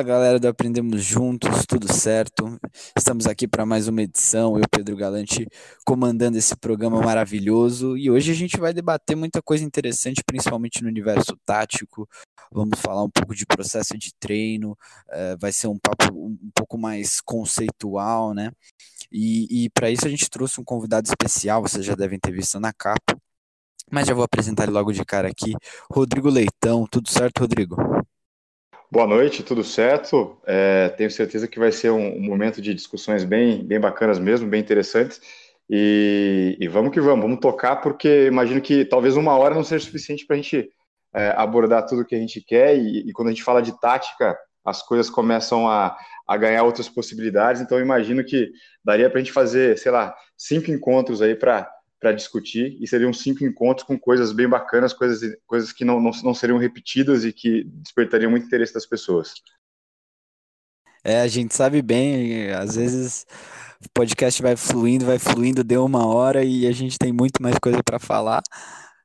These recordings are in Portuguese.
Fala galera do Aprendemos Juntos, tudo certo? Estamos aqui para mais uma edição, eu, Pedro Galante, comandando esse programa maravilhoso e hoje a gente vai debater muita coisa interessante, principalmente no universo tático. Vamos falar um pouco de processo de treino, uh, vai ser um papo um, um pouco mais conceitual, né? E, e para isso a gente trouxe um convidado especial, vocês já devem ter visto na capa, mas já vou apresentar ele logo de cara aqui, Rodrigo Leitão. Tudo certo, Rodrigo? Boa noite, tudo certo? É, tenho certeza que vai ser um, um, momento de discussões bem, bem bacanas mesmo, bem interessantes. E, e, vamos que vamos, vamos tocar, porque imagino que talvez uma hora não seja suficiente para a gente é, abordar tudo que a gente quer. E, e, quando a gente fala de tática, as coisas começam a, a ganhar outras possibilidades. Então, imagino que daria para a gente fazer, sei lá, cinco encontros aí para para discutir e seriam cinco encontros com coisas bem bacanas, coisas, coisas que não, não, não seriam repetidas e que despertariam muito interesse das pessoas. É, a gente sabe bem, às vezes o podcast vai fluindo, vai fluindo, deu uma hora e a gente tem muito mais coisa para falar.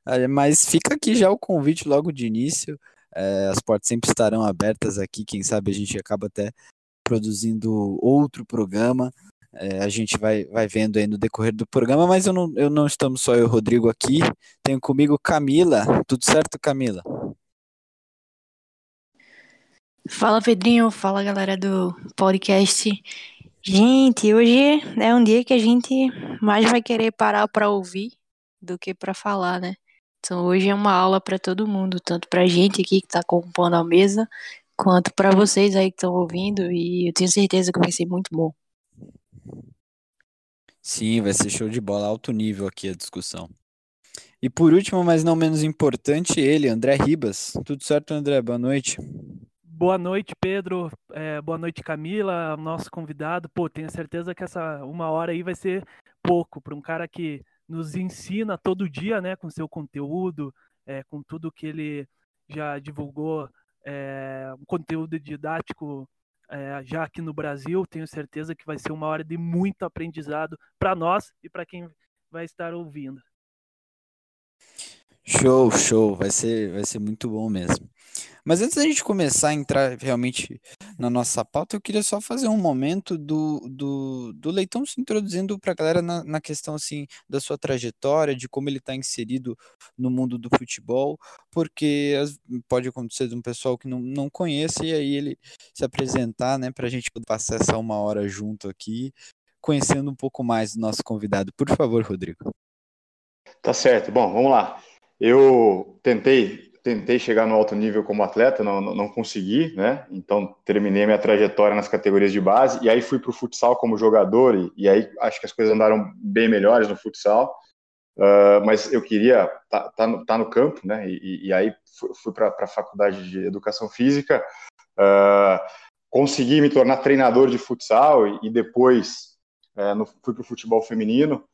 É, mas fica aqui já o convite logo de início. É, as portas sempre estarão abertas aqui. Quem sabe a gente acaba até produzindo outro programa. É, a gente vai, vai vendo aí no decorrer do programa, mas eu não, eu não estamos só eu e o Rodrigo aqui. Tenho comigo Camila. Tudo certo, Camila? Fala, Pedrinho. Fala, galera do podcast. Gente, hoje é um dia que a gente mais vai querer parar para ouvir do que para falar, né? Então hoje é uma aula para todo mundo, tanto para a gente aqui que está compondo a mesa, quanto para vocês aí que estão ouvindo, e eu tenho certeza que vai ser muito bom. Sim, vai ser show de bola, alto nível aqui a discussão. E por último, mas não menos importante, ele, André Ribas. Tudo certo, André? Boa noite. Boa noite, Pedro. É, boa noite, Camila, nosso convidado. Pô, tenho certeza que essa uma hora aí vai ser pouco para um cara que nos ensina todo dia, né, com seu conteúdo, é, com tudo que ele já divulgou, é, um conteúdo didático é, já aqui no Brasil. Tenho certeza que vai ser uma hora de muito aprendizado para nós e para quem vai estar ouvindo. Show, show, vai ser, vai ser muito bom mesmo. Mas antes da gente começar a entrar realmente na nossa pauta, eu queria só fazer um momento do, do, do Leitão se introduzindo para a galera na, na, questão assim da sua trajetória, de como ele está inserido no mundo do futebol, porque pode acontecer de um pessoal que não, não conhece e aí ele se apresentar, né, para a gente passar essa uma hora junto aqui, conhecendo um pouco mais do nosso convidado. Por favor, Rodrigo. Tá certo. Bom, vamos lá. Eu tentei tentei chegar no alto nível como atleta, não, não consegui, né? Então terminei minha trajetória nas categorias de base e aí fui para o futsal como jogador e, e, aí acho que as coisas andaram bem melhores no futsal. Uh, mas eu queria estar tá, tá no, tá no, campo, né? E, e aí fui, para a faculdade de educação física, uh, consegui me tornar treinador de futsal e, e depois uh, no, fui para o futebol feminino.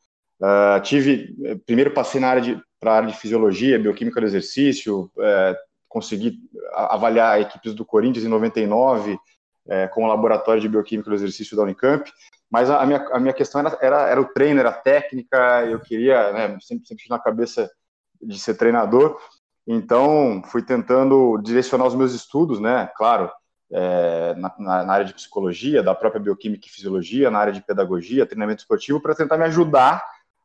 tive primeiro passei na área de para a área de fisiologia, bioquímica do exercício, é, consegui avaliar equipes do Corinthians em 99, é, com o laboratório de bioquímica do exercício da Unicamp, mas a, minha, a minha questão era, era, era o treino, era a técnica, eu queria, né, sempre, sempre na cabeça de ser treinador, então fui tentando direcionar os meus estudos, né, claro, é, na, na, área de psicologia, da própria bioquímica e fisiologia, na área de pedagogia, treinamento esportivo, para tentar me ajudar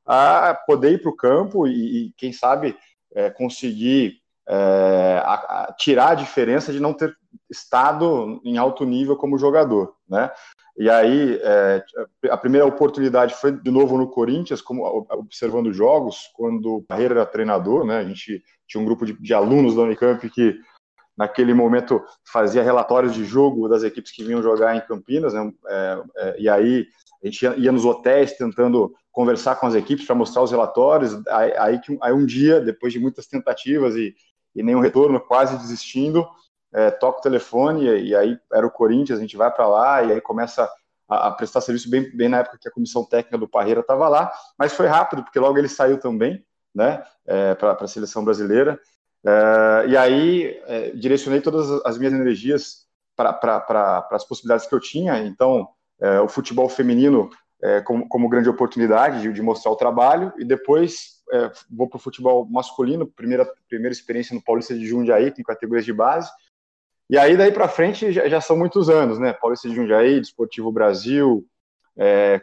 a poder ir para o campo e, e, quem sabe, é, conseguir é, a, a tirar a diferença de não ter estado em alto nível como jogador, né? E aí, é, a primeira oportunidade foi de novo no Corinthians, como observando jogos, quando o Barreira era treinador, né? A gente tinha um grupo de, de alunos da Unicamp que naquele momento fazia relatórios de jogo das equipes que vinham jogar em Campinas, né? é, é, e aí a gente ia, ia, nos hotéis tentando conversar com as equipes para mostrar os relatórios, aí, aí, aí, um dia, depois de muitas tentativas e, e nenhum retorno, quase desistindo, é, toca o telefone e, e, aí era o Corinthians, a gente vai para lá e aí começa a, a, prestar serviço bem, bem na época que a comissão técnica do Parreira estava lá, mas foi rápido, porque logo ele saiu também, né, é, para a seleção brasileira, é, e aí é, direcionei todas as minhas energias para as possibilidades que eu tinha, então é, o futebol feminino é, como, como, grande oportunidade de, de, mostrar o trabalho, e depois vou para o futebol masculino, primeira, primeira experiência no Paulista de Jundiaí, com categorias de base, e aí, daí para frente, já, já, são muitos anos, né? Paulista de Jundiaí, Desportivo Brasil,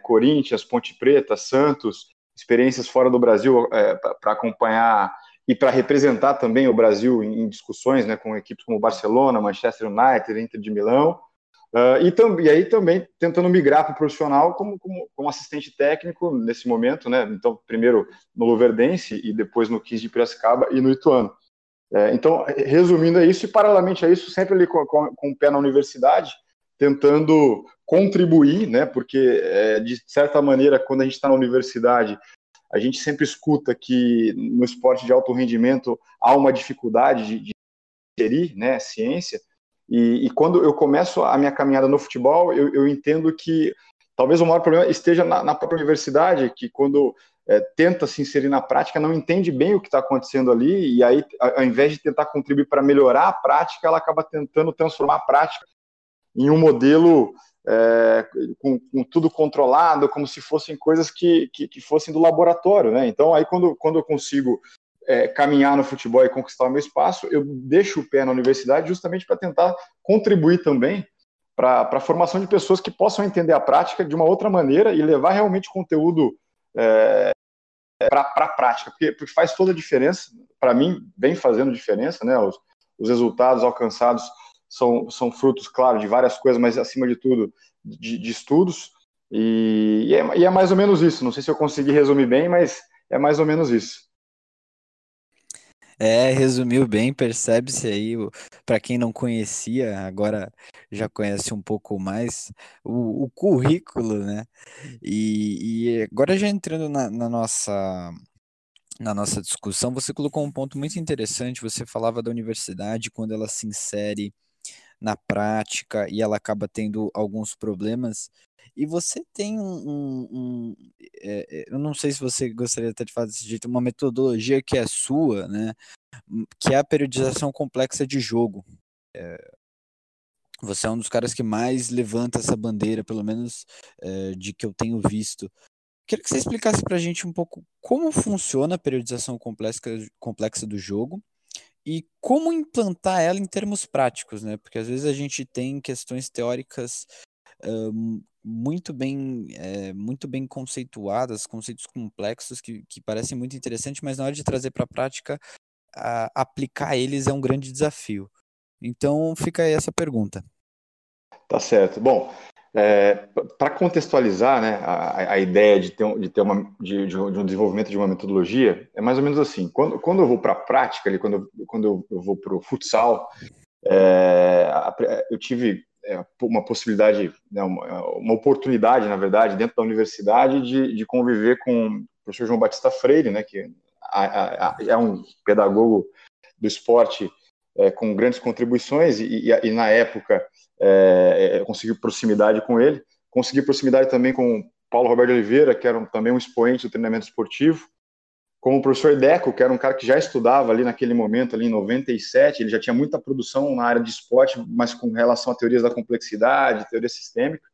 Corinthians, Ponte Preta, Santos, experiências fora do Brasil para acompanhar e para representar também o Brasil em, em, discussões, né? Com equipes como Barcelona, Manchester United, Inter de Milão. Uh, e, tam, e, aí também tentando migrar para o profissional como, como, como, assistente técnico nesse momento, né? Então, primeiro no Luverdense e depois no 15 de Piracicaba e no Ituano. É, então, resumindo é isso, e paralelamente a isso, sempre ali com, com, com o pé na universidade, tentando contribuir, né, porque, é, de certa maneira, quando a gente está na universidade, a gente sempre escuta que no esporte de alto rendimento há uma dificuldade de, de gerir né, ciência, e, e, quando eu começo a minha caminhada no futebol, eu, eu entendo que talvez o maior problema esteja na, na própria universidade, que quando é, tenta se inserir na prática, não entende bem o que está acontecendo ali, e aí, ao invés de tentar contribuir para melhorar a prática, ela acaba tentando transformar a prática em um modelo é, com, com, tudo controlado, como se fossem coisas que, que, que, fossem do laboratório, né? Então, aí quando, quando eu consigo é, caminhar no futebol e conquistar o meu espaço, eu deixo o pé na universidade justamente para tentar contribuir também para a formação de pessoas que possam entender a prática de uma outra maneira e levar realmente conteúdo é, para a prática, porque, porque, faz toda a diferença. Para mim, vem fazendo diferença, né? Os, os resultados alcançados são, são frutos, claro, de várias coisas, mas acima de tudo, de, de estudos. E, e, é, e é mais ou menos isso. Não sei se eu consegui resumir bem, mas é mais ou menos isso. É, resumiu bem, percebe-se aí, para quem não conhecia, agora já conhece um pouco mais, o, o currículo, né? E, e, agora já entrando na, na, nossa, na nossa discussão, você colocou um ponto muito interessante, você falava da universidade, quando ela se insere na prática e ela acaba tendo alguns problemas, e você tem um. um, um é, é, eu não sei se você gostaria até de falar desse jeito, uma metodologia que é sua, né? Hum, que é a periodização complexa de jogo. É, você é um dos caras que mais levanta essa bandeira, pelo menos é, de que eu tenho visto. Queria que você explicasse para a gente um pouco como funciona a periodização complexa, complexa do jogo e como implantar ela em termos práticos, né? Porque às vezes a gente tem questões teóricas muito bem é, muito bem conceituadas, conceitos complexos que, que parecem muito interessantes, mas na hora de trazer para a prática, aplicar eles é um grande desafio. Então fica aí essa pergunta. Tá certo. Bom, é, para contextualizar né, a, a, ideia de ter, de, ter uma, de, de, um desenvolvimento de uma metodologia, é mais ou menos assim. Quando, quando eu vou para a prática, ali, quando, eu, quando eu vou para o futsal, é, eu tive é, uma possibilidade, né, uma, uma, oportunidade, na verdade, dentro da universidade, de, de conviver com o professor João Batista Freire, né, que é um pedagogo do esporte é, com grandes contribuições, e, e, e na época é, é consegui proximidade com ele, consegui proximidade também com Paulo Roberto Oliveira, que era um, também um expoente do treinamento esportivo, como o professor Deco, que era um cara que já estudava ali naquele momento, ali em 97, ele já tinha muita produção na área de esporte, mas com relação a teorias da complexidade, teoria sistêmica,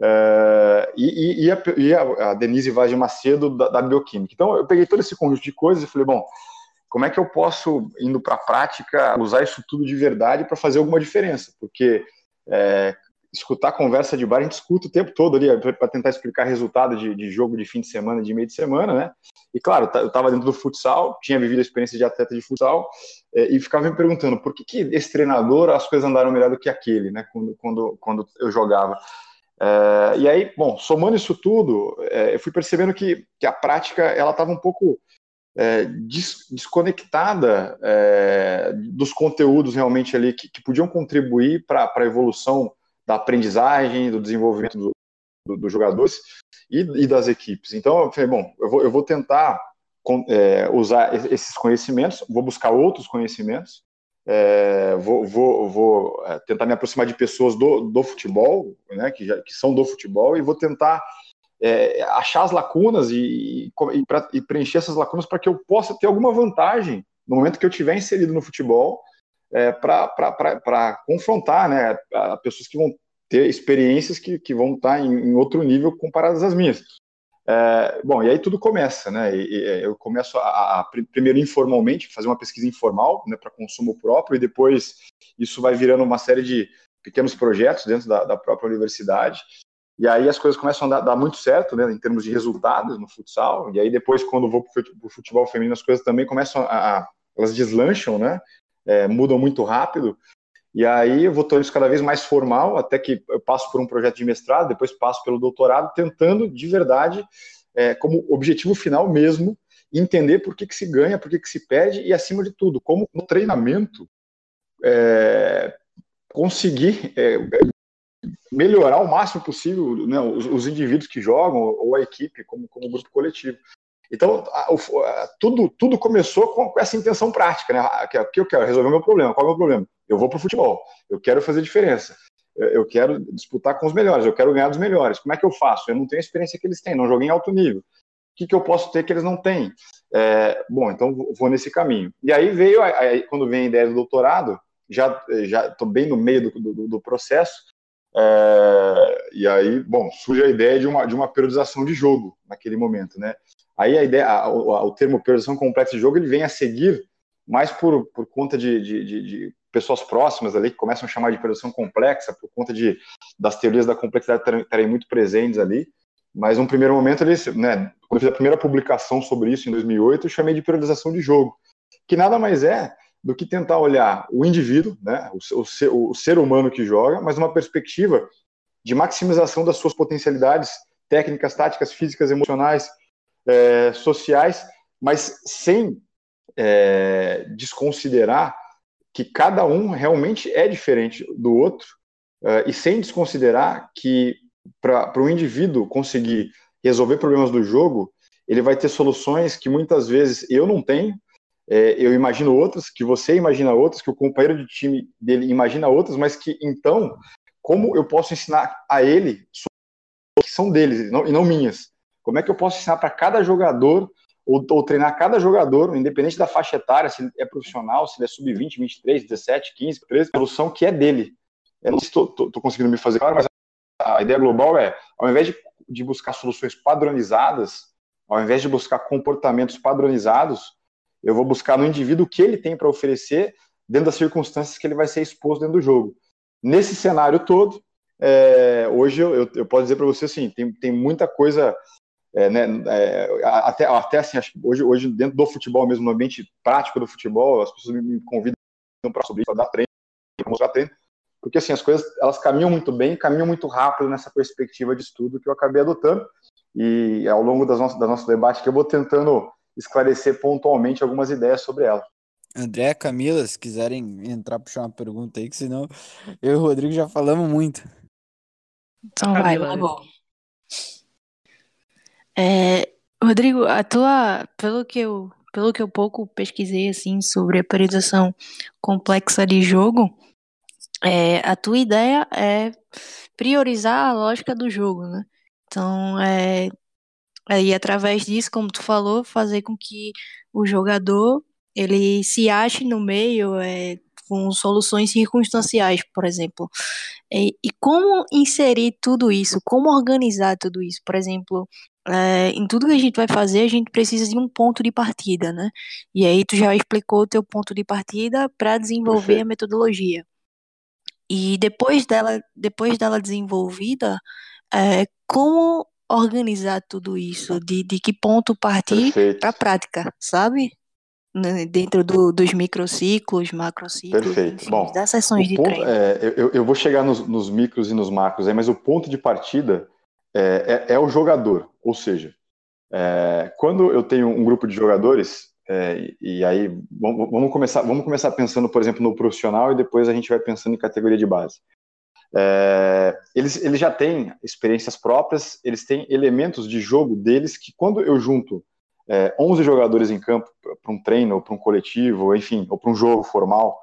uh, e, e, a, e, a, Denise Vaz de Macedo, da, da, bioquímica. Então, eu peguei todo esse conjunto de coisas e falei, bom, como é que eu posso, indo para a prática, usar isso tudo de verdade para fazer alguma diferença? Porque é, escutar conversa de bar, a gente escuta o tempo todo ali para tentar explicar resultado de, de, jogo de fim de semana, de meio de semana, né? E claro, eu estava dentro do futsal, tinha vivido a experiência de atleta de futsal é, e ficava me perguntando por que, que esse treinador as coisas andaram melhor do que aquele, né? Quando, quando, quando eu jogava. É, e aí, bom, somando isso tudo, é, eu fui percebendo que, que a prática ela estava um pouco é, des, desconectada é, dos conteúdos realmente ali que, que podiam contribuir para a evolução da aprendizagem, do desenvolvimento dos do, do jogadores e, e, das equipes. Então, eu falei, bom, eu vou, eu vou tentar é, usar esses conhecimentos, vou buscar outros conhecimentos, é, vou, vou, vou, é, tentar me aproximar de pessoas do, do futebol, né, que, já, que são do futebol, e vou tentar é, achar as lacunas e, e, pra, e preencher essas lacunas para que eu possa ter alguma vantagem no momento que eu estiver inserido no futebol é, para confrontar né, pessoas que vão ter experiências que, que vão estar em, em outro nível comparadas às minhas. É, bom, e aí tudo começa, né? E, e eu começo a, a, primeiro informalmente fazer uma pesquisa informal, né, para consumo próprio, e depois isso vai virando uma série de pequenos projetos dentro da, da própria universidade. E aí as coisas começam a dar, dar, muito certo, né, em termos de resultados no futsal. E aí depois, quando vou para o futebol feminino, as coisas também começam a, a elas deslancham, né? é, mudam muito rápido. E aí eu vou tornando isso cada vez mais formal, até que eu passo por um projeto de mestrado, depois passo pelo doutorado, tentando de verdade, é, como objetivo final mesmo, entender por que, que se ganha, por que, que se perde e, acima de tudo, como no treinamento é, conseguir é, melhorar o máximo possível né, os, os, indivíduos que jogam ou a equipe como, como grupo coletivo. Então, a, a, tudo, tudo começou com, essa intenção prática, né? Que, que eu quero resolver o meu problema. Qual é o meu problema? Eu vou para o futebol, eu quero fazer diferença, eu, eu quero disputar com os melhores, eu quero ganhar dos melhores. Como é que eu faço? Eu não tenho a experiência que eles têm, não joguei em alto nível. O que, que eu posso ter que eles não têm? É, bom, então vou nesse caminho. E aí veio, aí, quando vem a ideia do doutorado, já já estou bem no meio do, do, do processo, é, e aí, bom, surge a ideia de uma, de uma periodização de jogo naquele momento, né? Aí a ideia, a, o, o termo periodização complexa de jogo, ele vem a seguir mais por, por conta de, de, de, de pessoas próximas ali que começam a chamar de periodização complexa por conta de das teorias da complexidade estarem muito presentes ali. Mas num primeiro momento, ele, né, quando eu fiz a primeira publicação sobre isso em 2008, eu chamei de periodização de jogo, que nada mais é do que tentar olhar o indivíduo, né, o, o, ser, o ser humano que joga, mas uma perspectiva de maximização das suas potencialidades técnicas, táticas, físicas, emocionais, é, sociais, mas sem é, desconsiderar que cada um realmente é diferente do outro é, e sem desconsiderar que para o indivíduo conseguir resolver problemas do jogo, ele vai ter soluções que muitas vezes eu não tenho, é, eu imagino outras, que você imagina outras, que o companheiro de time dele imagina outras, mas que então, como eu posso ensinar a ele que são deles e não, e não minhas? Como é que eu posso ensinar para cada jogador ou, ou, treinar cada jogador, independente da faixa etária, se é profissional, se ele é sub-20, 23, 17, 15, 13, a solução que é dele. Eu não estou conseguindo me fazer claro, mas a ideia global é, ao invés de, de buscar soluções padronizadas, ao invés de buscar comportamentos padronizados, eu vou buscar no indivíduo o que ele tem para oferecer dentro das circunstâncias que ele vai ser exposto dentro do jogo. Nesse cenário todo, é, hoje eu, eu, eu, posso dizer para você assim, tem, tem muita coisa é, né, é, até, até assim, hoje, hoje dentro do futebol mesmo, no ambiente prático do futebol, as pessoas me, convidam para isso, para dar treino, para mostrar treino, porque assim, as coisas, elas caminham muito bem, caminham muito rápido nessa perspectiva de estudo que eu acabei adotando, e ao longo das nossas, da nosso debate que eu vou tentando esclarecer pontualmente algumas ideias sobre ela. André, Camila, se quiserem entrar puxar uma pergunta aí, que senão eu e o Rodrigo já falamos muito. Então vai, tá bom. É, Rodrigo, a tua, pelo que eu, pelo que eu pouco pesquisei assim sobre a periodização complexa de jogo, é, a tua ideia é priorizar a lógica do jogo, né? Então, é, Aí, através disso, como tu falou, fazer com que o jogador ele se ache no meio é, com soluções circunstanciais, por exemplo. E, e, como inserir tudo isso? Como organizar tudo isso? Por exemplo, é, em tudo que a gente vai fazer, a gente precisa de um ponto de partida, né? E aí tu já explicou o teu ponto de partida para desenvolver a metodologia. E depois dela, depois dela desenvolvida, é, como organizar tudo isso? De, de que ponto partir para a prática, sabe? Né, dentro do, dos microciclos, macrociclos, Perfeito. Enfim, Bom, das sessões de ponto, treino. É, eu, eu vou chegar nos, nos, micros e nos macros, aí, mas o ponto de partida é, é, é o jogador. Ou seja, é, quando eu tenho um grupo de jogadores, é, e aí vamos, vamos, começar, vamos começar pensando, por exemplo, no profissional e depois a gente vai pensando em categoria de base. É, eles, eles já têm experiências próprias, eles têm elementos de jogo deles que quando eu junto é, 11 jogadores em campo para um treino, ou para um coletivo, enfim, ou para um jogo formal,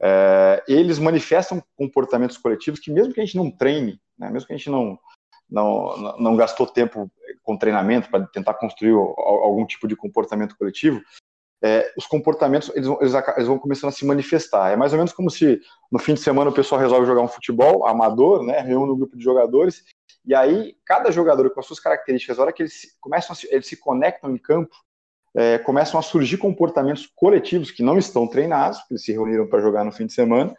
é, eles manifestam comportamentos coletivos que mesmo que a gente não treine, né, mesmo que a gente não, não, não gastou tempo com treinamento para tentar construir algum tipo de comportamento coletivo, é, os comportamentos eles vão, eles, eles vão, começando a se manifestar. É mais ou menos como se no fim de semana o pessoal resolve jogar um futebol amador, né, reúne um grupo de jogadores e aí, cada jogador com as suas características, na hora que eles começam a, eles se conectam em campo, é, começam a surgir comportamentos coletivos que não estão treinados, porque eles se reuniram para jogar no fim de semana,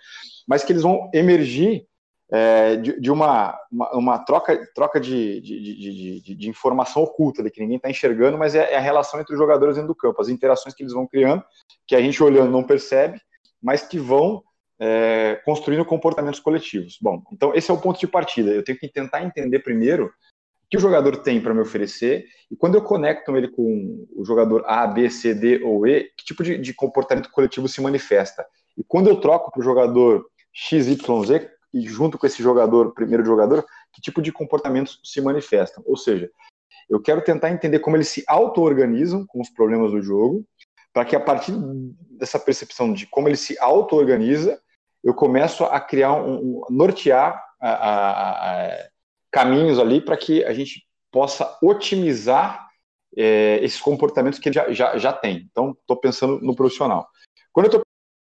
mas que eles vão emergir é, de, de, uma, uma, uma, troca, troca de, de, de, informação oculta, que ninguém está enxergando, mas é, é, a relação entre os jogadores dentro do campo, as interações que eles vão criando, que a gente olhando não percebe, mas que vão é, construindo comportamentos coletivos. Bom, então esse é o ponto de partida. Eu tenho que tentar entender primeiro o que o jogador tem para me oferecer e quando eu conecto ele com o jogador A, B, C, D ou E, que tipo de, comportamento coletivo se manifesta. E quando eu troco para o jogador X, Y, Z e junto com esse jogador, primeiro jogador, que tipo de comportamentos se manifestam. Ou seja, eu quero tentar entender como eles se auto-organizam com os problemas do jogo, para que a partir dessa percepção de como ele se auto-organiza, eu começo a criar um, um nortear a, a, a, caminhos ali para que a gente possa otimizar é, esses comportamentos que ele já, já, já tem. Então, estou pensando no profissional. Quando eu estou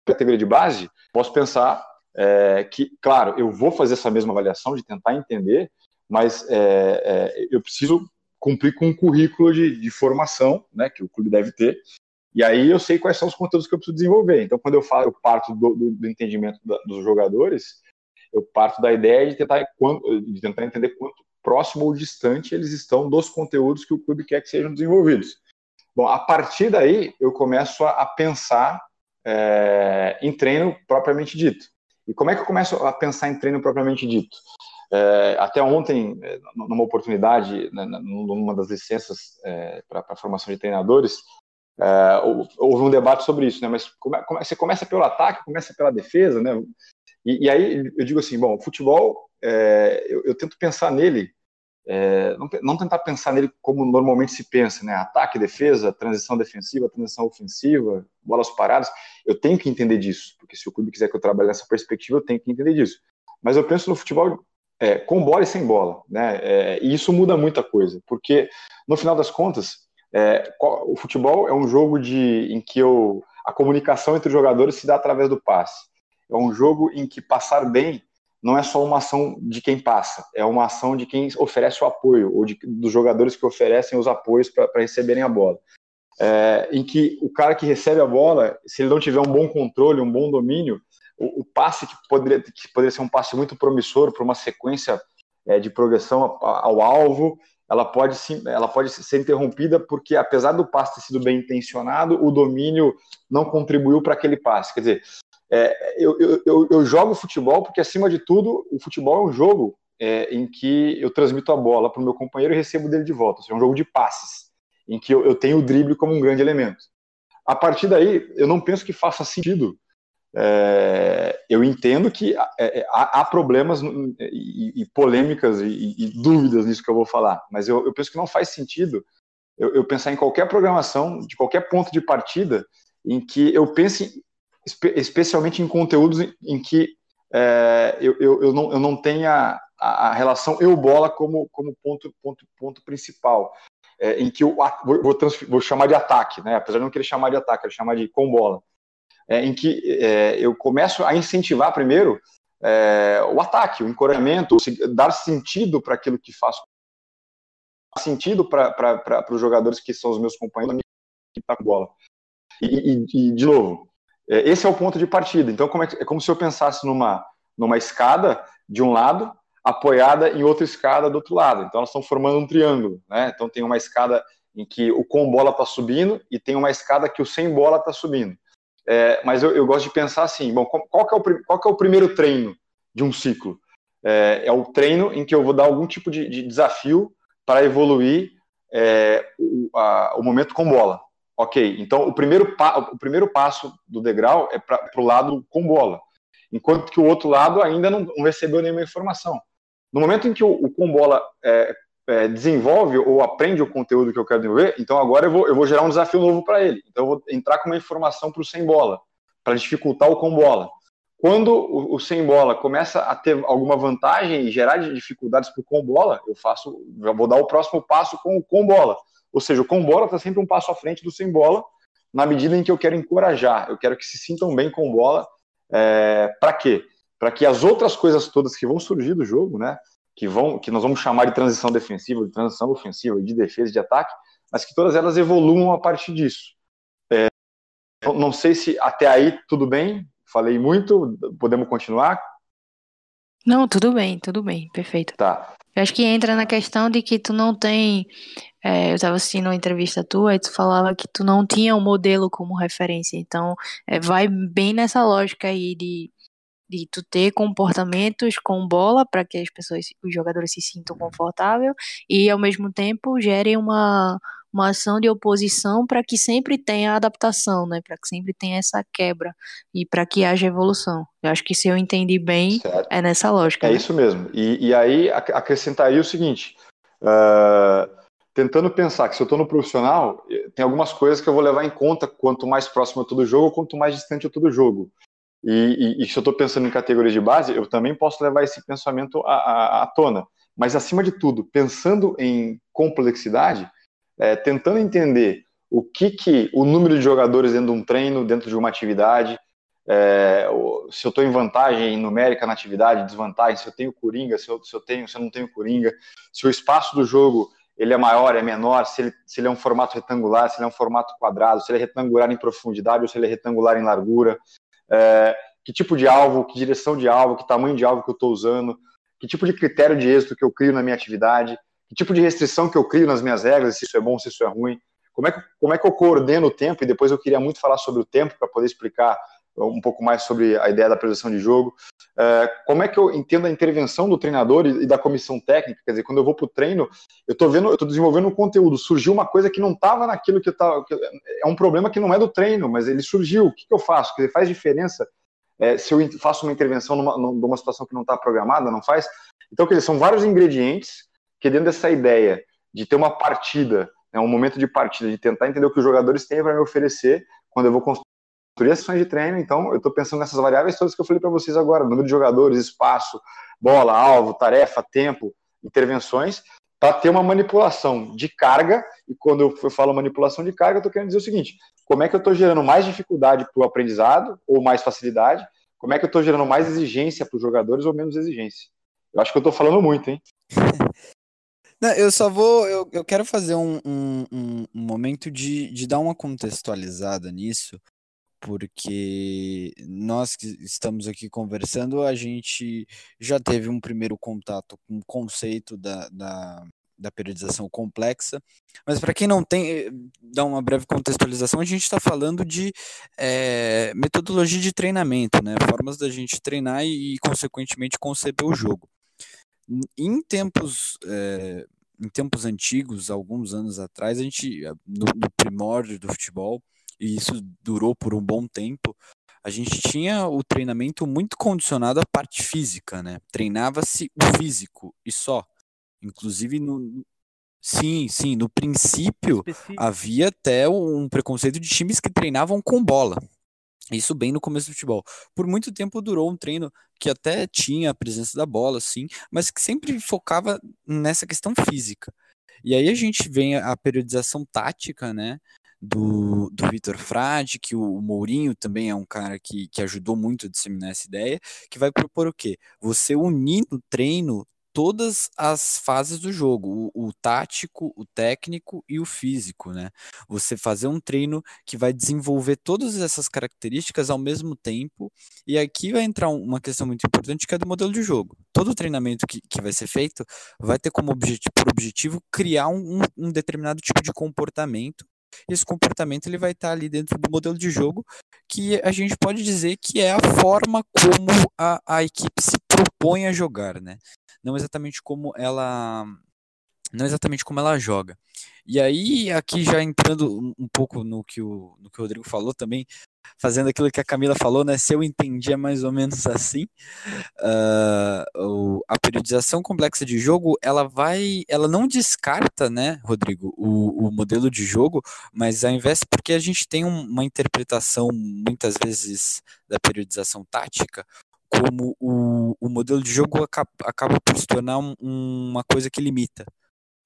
categoria de base, posso pensar é, que, claro, eu vou fazer essa mesma avaliação de tentar entender, mas é, é eu preciso cumprir com um currículo de, de formação, né, que o clube deve ter, e aí eu sei quais são os conteúdos que eu preciso desenvolver. Então, quando eu falo, eu parto do, do, do entendimento da, dos jogadores, eu parto da ideia de tentar, de tentar entender quanto próximo ou distante eles estão dos conteúdos que o clube quer que sejam desenvolvidos. Bom, a partir daí eu começo a, a pensar é, em treino propriamente dito. E como é que eu começo a pensar em treino propriamente dito? É, até ontem, é, numa oportunidade, né, numa das licenças é, para a formação de treinadores, é, houve um debate sobre isso, né? Mas come, come, você começa pelo ataque, começa pela defesa, né? E, e aí eu digo assim, bom, futebol, é, eu, eu, tento pensar nele, é, não, não, tentar pensar nele como normalmente se pensa, né? Ataque, defesa, transição defensiva, transição ofensiva, bolas paradas. Eu tenho que entender disso, porque se o clube quiser que eu trabalhe nessa perspectiva, eu tenho que entender disso. Mas eu penso no futebol é, com bola e sem bola, né? É, e isso muda muita coisa, porque no final das contas é, o futebol é um jogo de, em que eu, a comunicação entre os jogadores se dá através do passe. É um jogo em que passar bem não é só uma ação de quem passa, é uma ação de quem oferece o apoio, ou de, dos jogadores que oferecem os apoios para receberem a bola. É, em que o cara que recebe a bola, se ele não tiver um bom controle, um bom domínio, o, o passe que poderia, que poderia ser um passe muito promissor para uma sequência é, de progressão ao, alvo, ela pode, sim, ela pode ser interrompida porque, apesar do passe ter sido bem intencionado, o domínio não contribuiu para aquele passe. Quer dizer, é, eu, eu, eu, jogo futebol porque, acima de tudo, o futebol é um jogo é, em que eu transmito a bola para o meu companheiro e recebo dele de volta. Seja, é um jogo de passes, em que eu, eu tenho o drible como um grande elemento. A partir daí, eu não penso que faça sentido é, eu entendo que é, é, há, há problemas e, e polêmicas e, e, dúvidas nisso que eu vou falar, mas eu, eu penso que não faz sentido eu, pensar em qualquer programação, de qualquer ponto de partida, em que eu pense espe especialmente em conteúdos em, em que é, eu, eu, eu, não, eu não tenha a, a relação eu-bola como, como ponto, ponto, ponto principal. é, em que eu vou, vou, chamar de ataque, né? apesar de não querer chamar de ataque, eu chamar de com bola, é, em que é, eu começo a incentivar primeiro é, o ataque, o encorajamento, dar sentido para aquilo que faço, sentido para os jogadores que são os meus companheiros que tá com bola. E, e, e, de novo, esse é o ponto de partida. Então, como é, é como se eu pensasse numa, numa escada de um lado apoiada em outra escada do outro lado. Então elas estão formando um triângulo, né? Então tem uma escada em que o com bola está subindo e tem uma escada que o sem bola está subindo. É, mas eu, eu, gosto de pensar assim, bom, qual que, é o, qual que é o primeiro treino de um ciclo? É, é o treino em que eu vou dar algum tipo de, de desafio para evoluir é, o, a, o momento com bola. Ok, então o primeiro, o primeiro passo do degrau é para o lado com bola, enquanto que o outro lado ainda não, não recebeu nenhuma informação. No momento em que o, o Combola é, é, desenvolve ou aprende o conteúdo que eu quero desenvolver, então agora eu vou, eu vou gerar um desafio novo para ele. Então eu vou entrar com uma informação para o sem bola, para dificultar o com bola. Quando o, o, sem bola começa a ter alguma vantagem e gerar dificuldades para o com bola, eu faço, já vou dar o próximo passo com o com bola. Ou seja, o com bola está sempre um passo à frente do sem bola, na medida em que eu quero encorajar, eu quero que se sintam bem com bola. É, para quê? para que as outras coisas todas que vão surgir do jogo, né, que vão, que nós vamos chamar de transição defensiva, de transição ofensiva, de defesa, de ataque, mas que todas elas evoluam a partir disso. É, não sei se até aí tudo bem, falei muito, podemos continuar? Não, tudo bem, tudo bem, perfeito. Tá. Eu acho que entra na questão de que tu não tem. É, eu estava assistindo uma entrevista tua e tu falava que tu não tinha um modelo como referência. Então, é, vai bem nessa lógica aí de de tu ter comportamentos com bola para que as pessoas, os jogadores se sintam confortável e ao mesmo tempo gerem uma, uma ação de oposição para que sempre tenha adaptação, né? Para que sempre tenha essa quebra e para que haja evolução. Eu acho que se eu entendi bem, certo. é nessa lógica. É né? isso mesmo. E, e aí acrescentaria o seguinte. Uh, tentando pensar que se eu estou no profissional, tem algumas coisas que eu vou levar em conta quanto mais próximo eu estou do jogo, quanto mais distante eu estou do jogo. E, e, e se eu estou pensando em categorias de base, eu também posso levar esse pensamento à, à, à tona. Mas, acima de tudo, pensando em complexidade, é, tentando entender o que, que o número de jogadores dentro de um treino, dentro de uma atividade, é, se eu estou em vantagem numérica na atividade, desvantagem, se eu tenho coringa, se eu, se eu tenho, se eu não tenho coringa, se o espaço do jogo ele é maior, é menor, se ele, se ele é um formato retangular, se ele é um formato quadrado, se ele é retangular em profundidade ou se ele é retangular em largura, é, que tipo de alvo, que direção de alvo, que tamanho de alvo que eu estou usando, que tipo de critério de êxito que eu crio na minha atividade, que tipo de restrição que eu crio nas minhas regras, se isso é bom, se isso é ruim, como é que, como é que eu coordeno o tempo, e depois eu queria muito falar sobre o tempo para poder explicar um pouco mais sobre a ideia da previsão de jogo. É, como é que eu entendo a intervenção do treinador e, da comissão técnica? Quer dizer, quando eu vou para o treino, eu estou desenvolvendo um conteúdo. Surgiu uma coisa que não estava naquilo que eu estava. É um problema que não é do treino, mas ele surgiu. O que, que eu faço? Quer dizer, faz diferença é, se eu faço uma intervenção numa, numa situação que não está programada, não faz? Então, quer dizer, são vários ingredientes que dentro dessa ideia de ter uma partida, né, um momento de partida, de tentar entender o que os jogadores têm para me oferecer quando eu vou construir as sessões de treino. Então, eu estou pensando nessas variáveis todas que eu falei para vocês agora: número de jogadores, espaço, bola, alvo, tarefa, tempo, intervenções, para ter uma manipulação de carga. E quando eu falo manipulação de carga, eu estou querendo dizer o seguinte: como é que eu estou gerando mais dificuldade para o aprendizado ou mais facilidade? Como é que eu estou gerando mais exigência para os jogadores ou menos exigência? Eu acho que eu estou falando muito, hein? Não, eu só vou. Eu, eu quero fazer um, um, um, momento de, de dar uma contextualizada nisso, porque nós que estamos aqui conversando, a gente já teve um primeiro contato com o conceito da, da, da periodização complexa, mas para quem não tem, eh, dar uma breve contextualização, a gente está falando de é, metodologia de treinamento, né? formas da gente treinar e consequentemente, conceber o jogo. Em tempos, é, em tempos antigos, alguns anos atrás, a gente, no, no primórdio do futebol, e isso durou por um bom tempo, a gente tinha o treinamento muito condicionado à parte física, né? Treinava-se o físico e só. Inclusive no Sim, sim, no princípio Específico. havia até um preconceito de times que treinavam com bola. Isso bem no começo do futebol. Por muito tempo durou um treino que até tinha a presença da bola, sim, mas que sempre focava nessa questão física. E aí a gente vem a periodização tática, né? Do, do Vitor Frade, que o, Mourinho também é um cara que, que ajudou muito a disseminar essa ideia, que vai propor o quê? Você unir no treino todas as fases do jogo, o, o, tático, o técnico e o físico, né? Você fazer um treino que vai desenvolver todas essas características ao mesmo tempo, e aqui vai entrar uma questão muito importante que é do modelo de jogo. Todo treinamento que, que vai ser feito vai ter como objetivo, por objetivo criar um, um determinado tipo de comportamento esse comportamento ele vai estar ali dentro do modelo de jogo que a gente pode dizer que é a forma como a, a equipe se propõe a jogar, né? não exatamente como ela não exatamente como ela joga. E aí, aqui já entrando um pouco no que o, no que o Rodrigo falou também, fazendo aquilo que a Camila falou, né? Se eu entendi é mais ou menos assim. Uh, o, a periodização complexa de jogo, ela vai, ela não descarta, né, Rodrigo, o, o modelo de jogo, mas ao invés, porque a gente tem um, uma interpretação muitas vezes da periodização tática, como o, o modelo de jogo acaba, acaba por se tornar um, uma coisa que limita.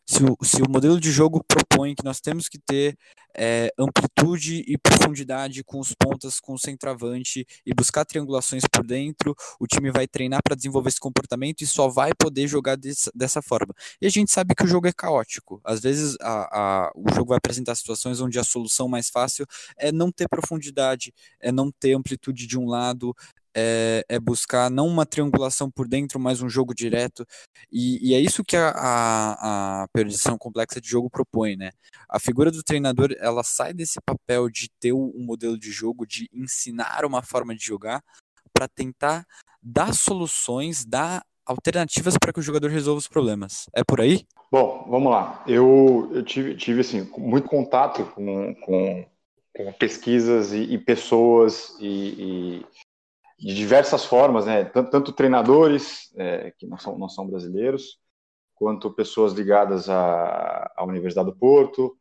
Se o, se o modelo de jogo propõe que nós temos que ter é, amplitude e profundidade com os pontas, com o centroavante e buscar triangulações por dentro, o time vai treinar para desenvolver esse comportamento e só vai poder jogar dessa forma. E a gente sabe que o jogo é caótico. Às vezes a, a, o jogo vai apresentar situações onde a solução mais fácil é não ter profundidade, é não ter amplitude de um lado, é, é, buscar não uma triangulação por dentro, mas um jogo direto. E, e é isso que a, a, a, complexa de jogo propõe, né? A figura do treinador, ela sai desse papel de ter um modelo de jogo, de ensinar uma forma de jogar, para tentar dar soluções, dar alternativas para que o jogador resolva os problemas. É por aí? Bom, vamos lá. Eu, eu tive, tive assim, muito contato com, com, com pesquisas e, e pessoas e, e de diversas formas, né? Tanto, tanto treinadores é, que não são, não são brasileiros, quanto pessoas ligadas à, à Universidade do Porto,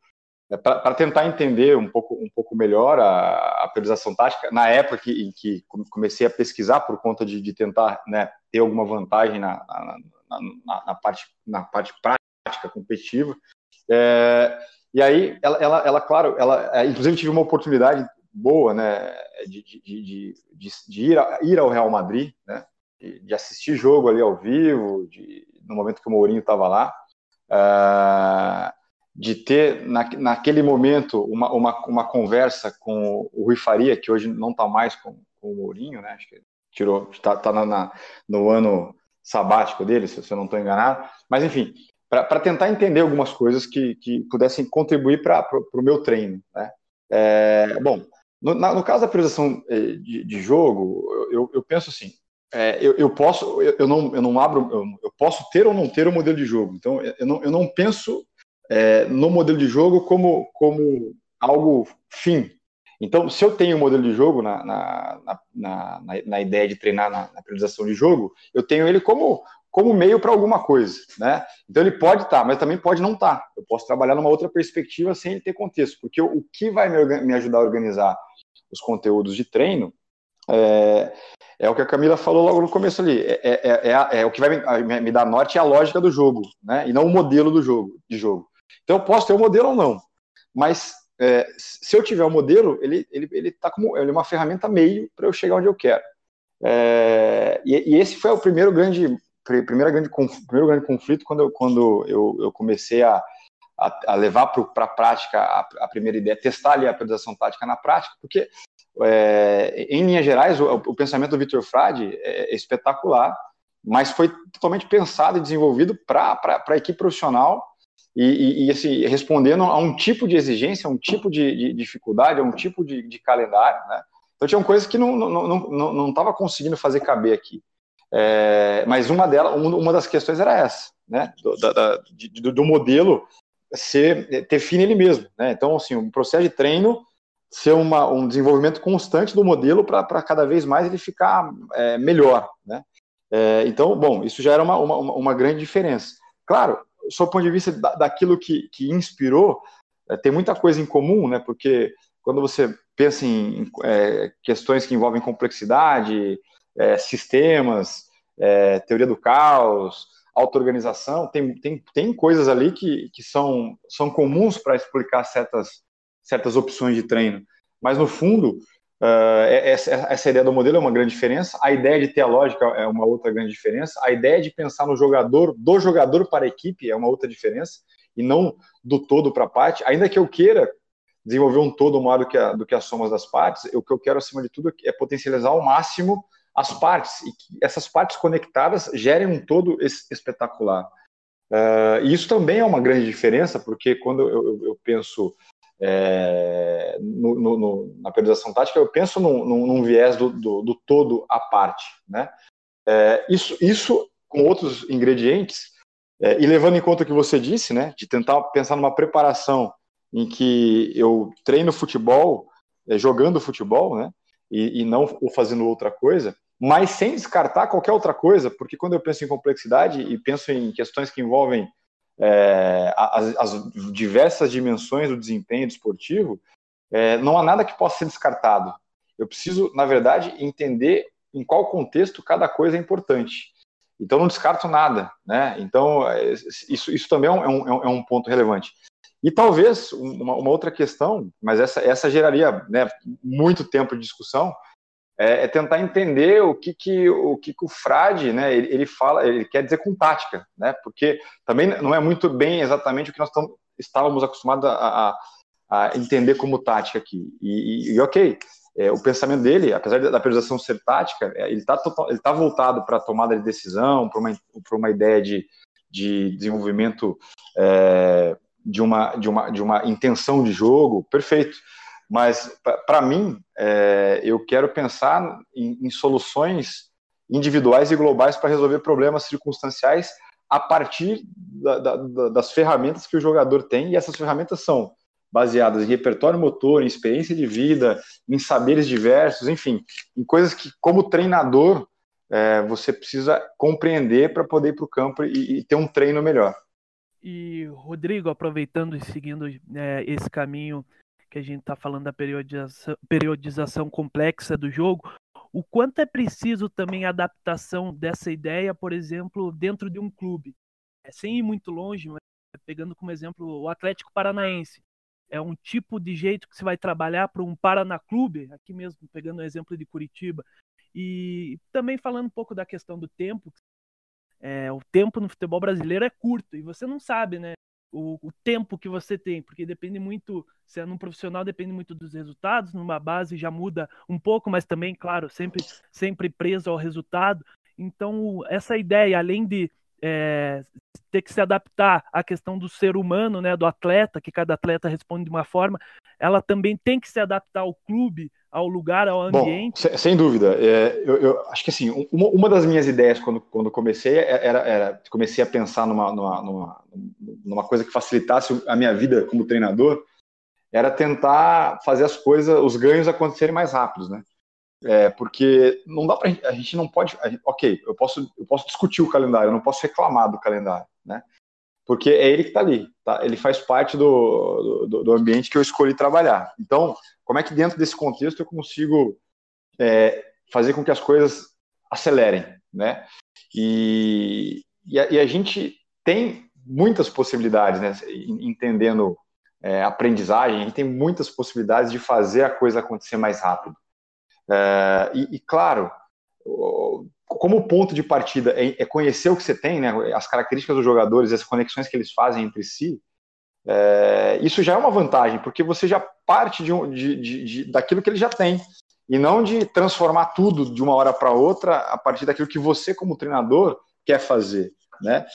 é, para tentar entender um pouco, um pouco melhor a, a priorização tática. Na época que, em que comecei a pesquisar por conta de, de tentar né, ter alguma vantagem na, na, na, na, parte, na parte prática competitiva. É, e aí, ela, ela, ela, claro, ela, é, inclusive tive uma oportunidade boa, né, de, de, de, de ir, a, ir, ao Real Madrid, né, de, assistir jogo ali ao vivo, no momento que o Mourinho estava lá, uh, de ter na, naquele momento uma, uma, uma, conversa com o Rui Faria, que hoje não está mais com, com, o Mourinho, né, acho que tirou, está tá na, no ano sabático dele, se eu não estou enganado, mas enfim, para tentar entender algumas coisas que, que pudessem contribuir para o meu treino, né. É, bom, no, na, no caso da priorização eh, de, de jogo, eu, eu, penso assim, é, eu, eu, posso, eu, eu, não, eu não abro, eu, posso ter ou não ter o um modelo de jogo. Então, eu não, eu não penso é, no modelo de jogo como, como algo fim. Então, se eu tenho um modelo de jogo na, na, na, na, na ideia de treinar na, na priorização de jogo, eu tenho ele como como meio para alguma coisa, né? Então ele pode estar, tá, mas também pode não estar. Tá. Eu posso trabalhar numa outra perspectiva sem ele ter contexto, porque o, que vai me, ajudar a organizar os conteúdos de treino, é, é, o que a Camila falou logo no começo ali. É, é, é, é o que vai me, me, dar norte é a lógica do jogo, né? E não o modelo do jogo, de jogo. Então eu posso ter o um modelo ou não, mas é, se eu tiver o um modelo, ele ele ele tá como ele é uma ferramenta meio para eu chegar onde eu quero. É, e, e, esse foi o primeiro grande primeiro grande primeiro grande conflito quando eu quando eu, eu comecei a a, a levar para a prática a, primeira ideia, testar ali a periodização tática na prática, porque é, em linhas gerais o, o pensamento do Vitor Frade é, é, espetacular, mas foi totalmente pensado e desenvolvido para a equipe profissional e, e, e, assim, respondendo a um tipo de exigência, a um tipo de, de dificuldade, a um tipo de, de calendário, né? Então tinha coisas que não não não não estava conseguindo fazer caber aqui. É, mas uma delas, uma das questões era essa, né? Do, da, do, do modelo ser ter fim nele mesmo, né? Então, assim, um processo de treino ser uma, um desenvolvimento constante do modelo para cada vez mais ele ficar é, melhor, né? É, então, bom, isso já era uma, uma, uma, grande diferença. Claro, sob o ponto de vista da, daquilo que, que inspirou, é, tem muita coisa em comum, né? Porque quando você pensa em é, questões que envolvem complexidade, é, sistemas, é, teoria do caos, auto-organização, tem, tem, tem coisas ali que, que são, são comuns para explicar certas, certas opções de treino. Mas, no fundo, uh, essa, essa ideia do modelo é uma grande diferença, a ideia de ter a lógica é uma outra grande diferença, a ideia de pensar no jogador, do jogador para a equipe é uma outra diferença, e não do todo para a parte, ainda que eu queira desenvolver um todo maior do que, a, do que as somas das partes, o que eu quero, acima de tudo, é potencializar ao máximo as partes, e que essas partes conectadas gerem um todo espetacular. Uh, e isso também é uma grande diferença, porque quando eu, eu, eu penso é, no, no, no, na periodização tática, eu penso num, num, num viés do, do, do, todo à parte. Né? É, isso, isso com outros ingredientes, é, e levando em conta o que você disse, né, de tentar pensar numa preparação em que eu treino futebol, jogando futebol, né, e, e não fazendo outra coisa, mas sem descartar qualquer outra coisa, porque quando eu penso em complexidade e penso em questões que envolvem é, as, as, diversas dimensões do desempenho esportivo, é, não há nada que possa ser descartado. Eu preciso, na verdade, entender em qual contexto cada coisa é importante. Então, não descarto nada. Né? Então, é, isso, isso também é um, é um, é um ponto relevante. E talvez uma, uma outra questão, mas essa, essa geraria né, muito tempo de discussão, é, é, tentar entender o que, que o que, que o frade, né, ele, ele, fala, ele quer dizer com tática, né, porque também não é muito bem exatamente o que nós tam, estávamos acostumados a, a, a, entender como tática aqui. E, e, e ok, é, o pensamento dele, apesar da periodização ser tática, é, ele está ele tá voltado para a tomada de decisão, para uma, uma ideia de, de desenvolvimento é, de uma, de, uma, de uma intenção de jogo, perfeito. Mas, para mim, é, eu quero pensar em, em soluções individuais e globais para resolver problemas circunstanciais a partir da, da, das ferramentas que o jogador tem, e essas ferramentas são baseadas em repertório motor, em experiência de vida, em saberes diversos, enfim, em coisas que, como treinador, é, você precisa compreender para poder ir para o campo e, e, ter um treino melhor. E, Rodrigo, aproveitando e seguindo é, esse caminho que a gente está falando da periodização, periodização complexa do jogo, o quanto é preciso também a adaptação dessa ideia, por exemplo, dentro de um clube. É, sem ir muito longe, mas pegando como exemplo o Atlético Paranaense. É um tipo de jeito que se vai trabalhar para um Paraná Clube, aqui mesmo, pegando o exemplo de Curitiba. E também falando um pouco da questão do tempo, é, o tempo no futebol brasileiro é curto e você não sabe, né? O, o, tempo que você tem, porque depende muito, se é num profissional, depende muito dos resultados, numa base já muda um pouco, mas também, claro, sempre, sempre preso ao resultado. Então, essa ideia, além de é, ter que se adaptar à questão do ser humano, né, do atleta, que cada atleta responde de uma forma, ela também tem que se adaptar ao clube, ao lugar, ao ambiente. Bom, sem dúvida. É, eu, eu, acho que assim, uma, uma, das minhas ideias quando, quando comecei é, era, era comecei a pensar numa, numa, numa, numa coisa que facilitasse a minha vida como treinador, era tentar fazer as coisas, os ganhos acontecerem mais rápidos, né? É, porque não dá para a gente não pode, gente, ok, eu posso eu posso discutir o calendário, eu não posso reclamar do calendário? Porque é ele que está ali, tá? Ele faz parte do, do, do ambiente que eu escolhi trabalhar. Então, como é que dentro desse contexto eu consigo é, fazer com que as coisas acelerem, né? E, e, a, e a gente tem muitas possibilidades, né? Entendendo é, aprendizagem, a gente tem muitas possibilidades de fazer a coisa acontecer mais rápido. É, e, e, claro, como ponto de partida é, é, conhecer o que você tem, né? As características dos jogadores, as conexões que eles fazem entre si. É, isso já é uma vantagem, porque você já parte de, de, de, de, daquilo que ele já tem, e não de transformar tudo de uma hora para outra a partir daquilo que você, como treinador, quer fazer. Né?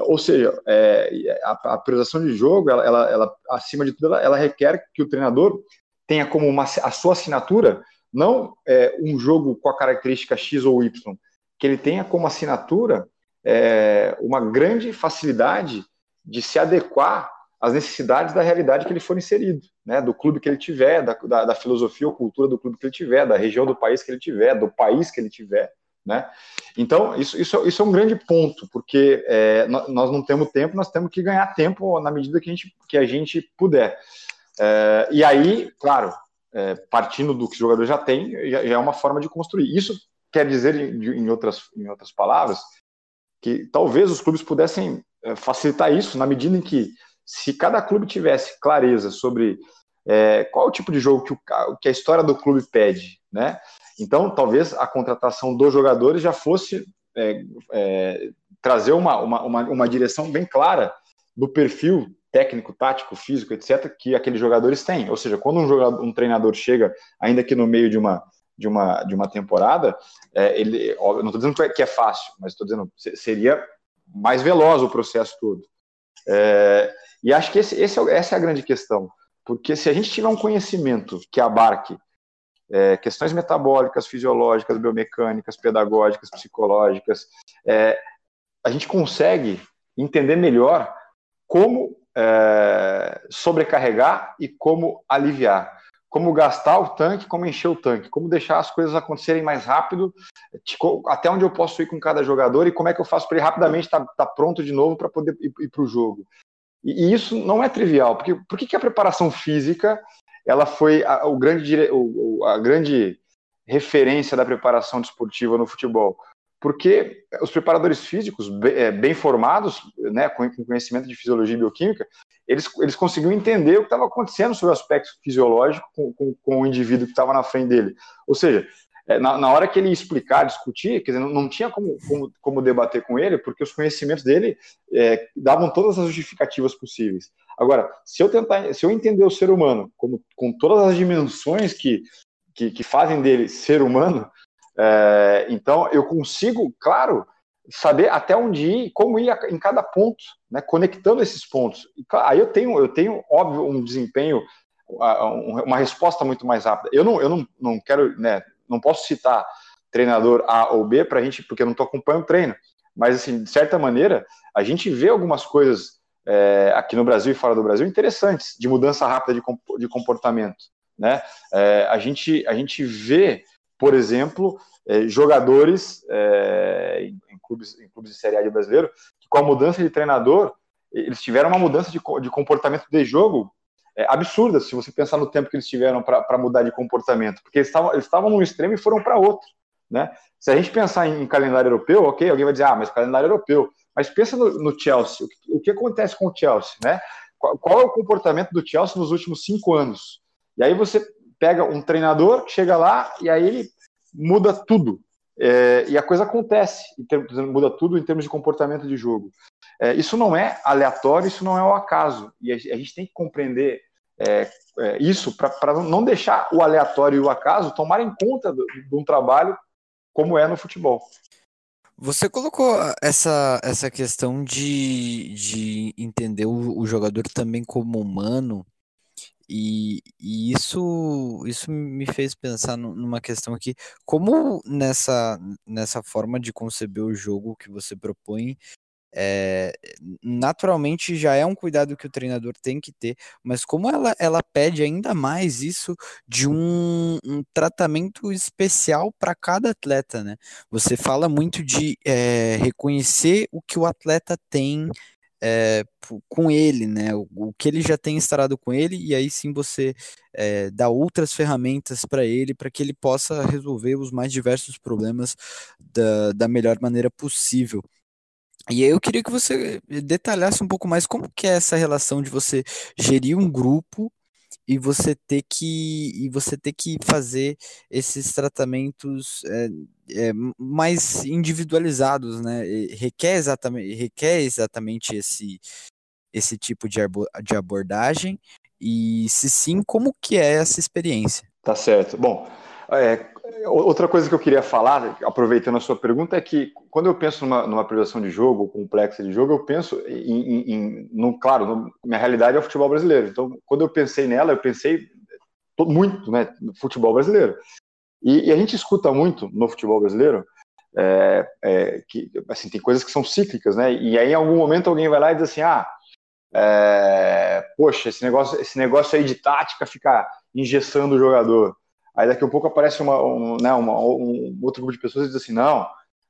Ou seja, é, a, a, priorização de jogo, ela, ela, ela acima de tudo, ela, ela, requer que o treinador tenha como uma, a sua assinatura não é, um jogo com a característica X ou Y, que ele tenha como assinatura é, uma grande facilidade de se adequar as necessidades da realidade que ele for inserido, né? do clube que ele tiver, da, da, da, filosofia ou cultura do clube que ele tiver, da região do país que ele tiver, do país que ele tiver. Né? Então, isso, isso, isso é um grande ponto, porque é, nós não temos tempo, nós temos que ganhar tempo na medida que a gente, que a gente puder. É, e aí, claro, é, partindo do que o jogador já tem, já, já, é uma forma de construir. Isso quer dizer, em, outras, em outras palavras, que talvez os clubes pudessem é, facilitar isso na medida em que, se cada clube tivesse clareza sobre é, qual o tipo de jogo que, o, que a história do clube pede, né? Então, talvez a contratação dos jogadores já fosse é, é, trazer uma, uma, uma, uma, direção bem clara do perfil técnico, tático, físico, etc., que aqueles jogadores têm. Ou seja, quando um, jogador, um treinador chega, ainda que no meio de uma, de uma, de uma temporada, é, ele, ó, não estou dizendo é, que é fácil, mas estou dizendo seria mais veloz o processo todo. É, e acho que esse, esse é, essa é a grande questão, porque se a gente tiver um conhecimento que abarque é, questões metabólicas, fisiológicas, biomecânicas, pedagógicas, psicológicas, é, a gente consegue entender melhor como é, sobrecarregar e como aliviar. Como gastar o tanque, como encher o tanque, como deixar as coisas acontecerem mais rápido, até onde eu posso ir com cada jogador e como é que eu faço para ele rapidamente estar tá, tá pronto de novo para poder ir, ir para o jogo. E, e, isso não é trivial, porque por que, a preparação física ela foi a, o grande, a grande referência da preparação desportiva no futebol. Porque os preparadores físicos, é, bem formados, né, com conhecimento de fisiologia e bioquímica, eles, eles conseguiam entender o que estava acontecendo sobre o aspecto fisiológico com, com, com o indivíduo que estava na frente dele. Ou seja, é, na, na, hora que ele explicar, discutir, quer dizer, não, não tinha como, como, como, debater com ele, porque os conhecimentos dele é, davam todas as justificativas possíveis. Agora, se eu tentar, se eu entender o ser humano como, com todas as dimensões que, que, que fazem dele ser humano, é, então eu consigo, claro, saber até onde ir, como ir em cada ponto, né, conectando esses pontos. E, aí eu tenho, eu tenho óbvio um desempenho, uma resposta muito mais rápida. Eu não, eu não, não quero, né, não posso citar treinador A ou B para a gente, porque eu não estou acompanhando o treino. Mas assim, de certa maneira, a gente vê algumas coisas é, aqui no Brasil e fora do Brasil interessantes, de mudança rápida de, de comportamento. Né? É, a, gente, a gente vê, por exemplo, é, jogadores é, em, clubes, em clubes de Série A de brasileiro, que com a mudança de treinador, eles tiveram uma mudança de, de comportamento de jogo é, absurda, se você pensar no tempo que eles tiveram para mudar de comportamento, porque eles estavam eles num extremo e foram para outro. Né? Se a gente pensar em, em calendário europeu, ok, alguém vai dizer, ah, mas calendário europeu. Mas pensa no, no Chelsea. O que, o que, acontece com o Chelsea, né? Qual, qual, é o comportamento do Chelsea nos últimos cinco anos? E aí você pega um treinador chega lá e aí ele muda tudo. É, e a coisa acontece, termos, muda tudo em termos de comportamento de jogo. É, isso não é aleatório, isso não é o acaso. E a, a gente tem que compreender é, é isso para não deixar o aleatório e o acaso tomarem conta de um trabalho como é no futebol. Você colocou essa, essa questão de, de entender o, o jogador também como humano, e, e, isso, isso me fez pensar numa questão aqui, como nessa, nessa forma de conceber o jogo que você propõe, é, naturalmente já é um cuidado que o treinador tem que ter, mas como ela, ela pede ainda mais isso de um, um tratamento especial para cada atleta, né? Você fala muito de é, reconhecer o que o atleta tem é, com ele, né? O, o, que ele já tem instalado com ele, e aí sim você é, dá outras ferramentas para ele para que ele possa resolver os mais diversos problemas da, da melhor maneira possível. E aí eu queria que você detalhasse um pouco mais como que é essa relação de você gerir um grupo e você ter que e você ter que fazer esses tratamentos é, é, mais individualizados, né? requer exatamente requer exatamente esse esse tipo de, de abordagem e se sim como que é essa experiência? Tá certo. Bom, é, outra coisa que eu queria falar, aproveitando a sua pergunta, é que quando eu penso numa, numa priorização de jogo, complexa de jogo, eu penso em, em, em no, claro, no, minha realidade é o futebol brasileiro. Então, quando eu pensei nela, eu pensei muito, né, no futebol brasileiro. E, e a gente escuta muito no futebol brasileiro é, é, que assim tem coisas que são cíclicas, né? E aí em algum momento alguém vai lá e diz assim, ah, é, poxa, esse negócio, esse negócio aí de tática fica engessando o jogador. Aí daqui a pouco aparece uma, um, né, uma, um outro grupo de pessoas e diz assim, não,